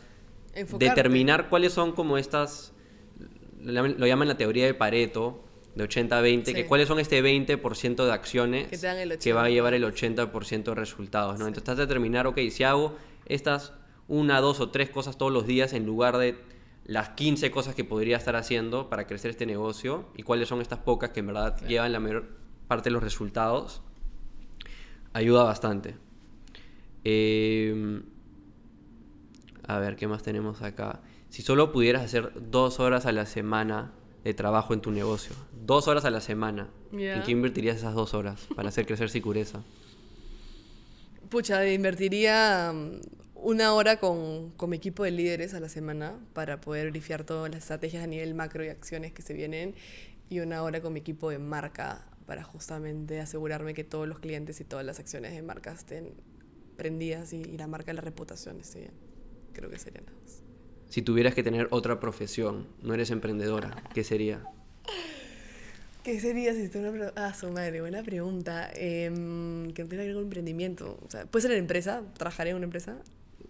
Enfocarte. determinar cuáles son como estas, lo llaman la teoría de Pareto, de 80-20, que Sí. cuáles son este 20% de acciones Que el que va a 80. llevar el 80% de resultados, ¿no? Entonces de determinar, ok, si hago estas una, dos o tres cosas todos los días en lugar de las 15 cosas que podría estar haciendo para crecer este negocio y cuáles son estas pocas que en verdad llevan la mayor parte de los resultados, ayuda bastante. Eh, a ver, ¿qué más tenemos acá? Si solo pudieras hacer dos horas a la semana de trabajo en tu negocio, dos horas a la semana, Ya. ¿en qué invertirías esas dos horas para hacer crecer Sicureza? Pucha, invertiría mm, una hora con, con mi equipo de líderes a la semana para poder brifiar todas las estrategias a nivel macro y acciones que se vienen y una hora con mi equipo de marca para justamente asegurarme que todos los clientes y todas las acciones de marca estén prendidas y, y la marca de la reputación esté bien. Creo que serían las dos. Si tuvieras que tener otra profesión, no eres emprendedora, ¿qué sería? ¿Qué sería si estuviera una Ah, su madre, buena pregunta. Em, que no tenga que ver con emprendimiento. O sea, ¿puede ser en empresa? ¿Trabajaría en una empresa?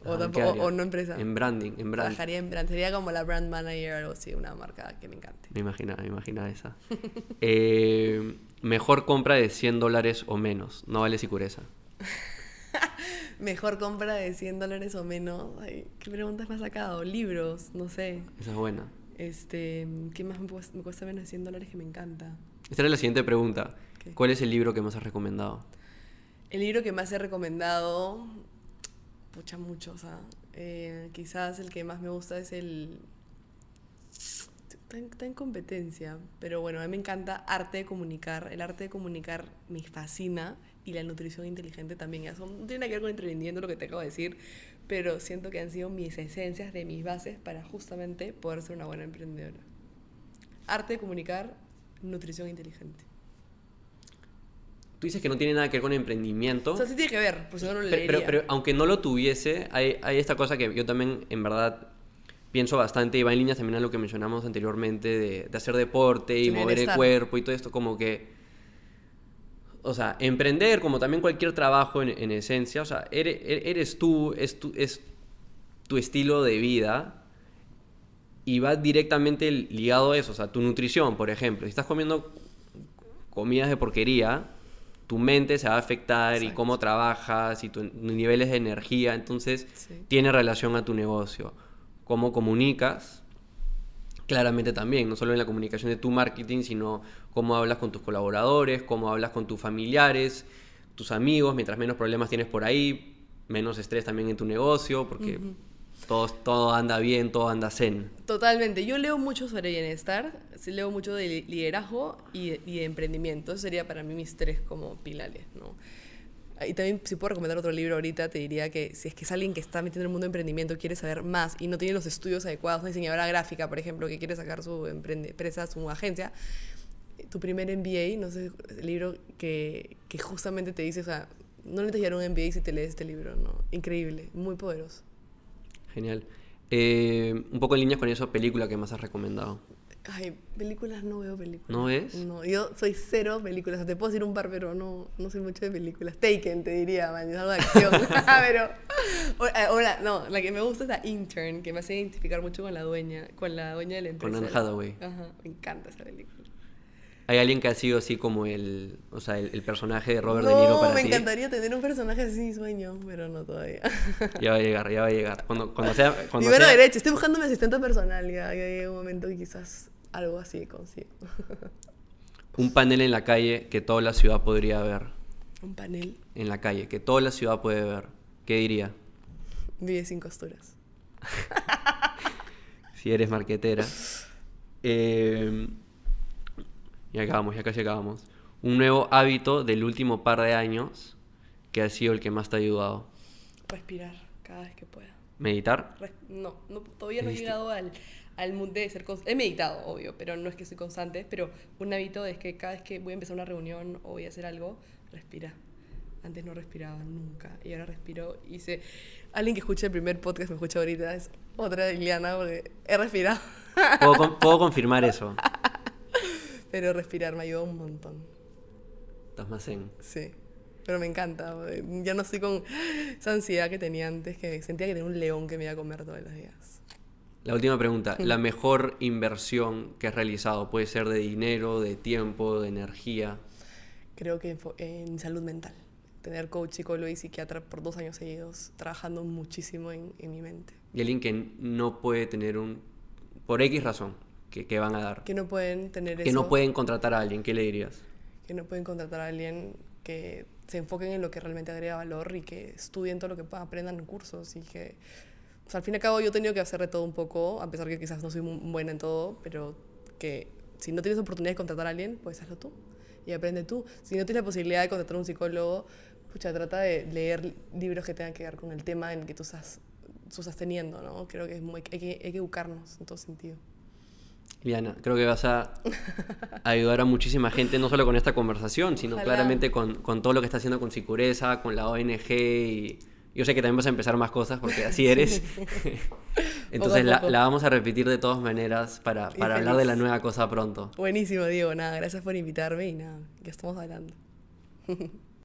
¿O, Ah, no empresa? En branding, en branding. Trabajaría en brand. Sería como la brand manager o algo así, una marca que me encante. Me imaginaba, me imaginaba esa. [laughs] Eh, mejor compra de 100 dólares o menos. No vale sicureza. [laughs] Mejor compra de 100 dólares o menos. Ay, ¿Qué preguntas me has sacado? Libros, no sé. Esa es buena. Este, ¿Qué más me, cuesta- me de 100 dólares que me encanta? Esta era la siguiente pregunta. Ok. ¿Cuál es el libro que más has recomendado? El libro que más he recomendado, pucha, mucho, o sea, eh, quizás el que más me gusta es el... Está en, está en competencia, pero bueno, a mí me encanta arte de comunicar. El arte de comunicar me fascina y la nutrición inteligente también. Eso no tiene nada que ver con emprendimiento, lo que te acabo de decir, pero siento que han sido mis esencias de mis bases para justamente poder ser una buena emprendedora. Arte de comunicar, nutrición inteligente. Tú dices que no tiene nada que ver con emprendimiento. O sea, sí tiene que ver, pues si no, no lo Pero, pero- leería. pero aunque no lo tuviese, hay, hay esta cosa que yo también, en verdad, pienso bastante y va en líneas también a lo que mencionamos anteriormente de, de hacer deporte y mover el cuerpo y todo esto, como que. O sea, emprender, como también cualquier trabajo en, en esencia, o sea, eres, eres tú, es tu, es tu estilo de vida y va directamente ligado a eso, o sea, tu nutrición, por ejemplo. Si estás comiendo comidas de porquería, tu mente se va a afectar y cómo trabajas y tus niveles de energía, entonces Sí. tiene relación a tu negocio. Cómo comunicas, claramente también, no solo en la comunicación de tu marketing, sino cómo hablas con tus colaboradores, cómo hablas con tus familiares, tus amigos, mientras menos problemas tienes por ahí, menos estrés también en tu negocio, porque todo, todo anda bien, todo anda zen. Totalmente. Yo leo mucho sobre bienestar, sí leo mucho de li- liderazgo y de, y de emprendimiento. Eso sería para mí mis tres como pilares, ¿no? Y también, si puedo recomendar otro libro ahorita, te diría que si es que es alguien que está metiendo en el mundo de emprendimiento, quiere saber más y no tiene los estudios adecuados, una diseñadora gráfica, por ejemplo, que quiere sacar su empresa, su agencia, tu primer MBA, no sé, el libro que, que justamente te dice, o sea, no necesitas llegar un MBA si te lees este libro, ¿no? Increíble, muy poderoso. Genial. Eh, un poco en líneas con eso, película que más has recomendado. Ay, películas no veo películas. ¿No ves? No, yo soy cero películas. O sea, te puedo decir un par, pero no, no soy mucho de películas. Taken, te diría, man, es algo de acción. [laughs] [laughs] pero. O, eh, no, la que me gusta es la intern, que me hace identificar mucho con la dueña, con la dueña de la Con empresa. Anne Hathaway. Ajá, me encanta esa película. ¿Hay alguien que ha sido así como el, o sea, el, el personaje de Robert De Niro no, para me ti? encantaría tener un personaje así, sueño, pero no todavía. [laughs] Ya va a llegar, ya va a llegar. Cuando, cuando sea... Cuando sea- derecha, estoy buscando mi asistente personal. Ya, ya llega un momento que quizás algo así consigo. [laughs] Un panel en la calle que toda la ciudad podría ver. un panel, En la calle, que toda la ciudad puede ver. ¿Qué diría? vive sin costuras. [laughs] Si eres marquetera. Eh, ya acabamos, ya casi acabamos. Un nuevo hábito del último par de años que ha sido el que más te ha ayudado. Respirar cada vez que pueda. Meditar. No, no, todavía no he llegado al, al mood de ser constante. He meditado, obvio, pero no es que soy constante. Pero un hábito es que cada vez que voy a empezar una reunión o voy a hacer algo, respira. Antes no respiraba nunca y ahora respiro. Hice. Alguien que escuche el primer podcast me escucha ahorita es otra Liliana porque he respirado. [laughs] Puedo, con- puedo confirmar eso. pero respirar me ayuda un montón. Estás más en. Sí. Pero me encanta. Ya no estoy con esa ansiedad que tenía antes, que sentía que tenía un león que me iba a comer todos los días. La última pregunta. La mejor inversión que has realizado puede ser de dinero, de tiempo, de energía. creo que en salud mental. Tener coach, psicólogo y psiquiatra por dos años seguidos, trabajando muchísimo en, en mi mente. Y alguien que no puede tener un... Por X razón, que, que van a dar. Que no pueden tener Que eso. no pueden contratar a alguien, ¿qué le dirías? Que no pueden contratar a alguien que se enfoquen en lo que realmente agrega valor y que estudien todo lo que puedan, aprendan en cursos y que... O sea, al fin y al cabo yo he tenido que hacer de todo un poco, a pesar que quizás no soy muy buena en todo, pero que si no tienes oportunidad de contratar a alguien, pues hazlo tú y aprende tú. Si no tienes la posibilidad de contratar a un psicólogo, pucha, trata de leer libros que tengan que ver con el tema en el que tú estás, tú estás teniendo, ¿no? Creo que es muy, hay, que, hay que educarnos en todo sentido. Liana, creo que vas a [laughs] ayudar a muchísima gente, no solo con esta conversación, sino Ojalá. claramente con, con todo lo que está haciendo con Sicureza, con la ONG y yo sé que también vas a empezar más cosas porque así [laughs] eres. [laughs] Entonces la, vamos a repetir de todas maneras para, para hablar de la nueva cosa pronto. Buenísimo, Diego. Nada, gracias por invitarme y nada, ya estamos hablando. [laughs]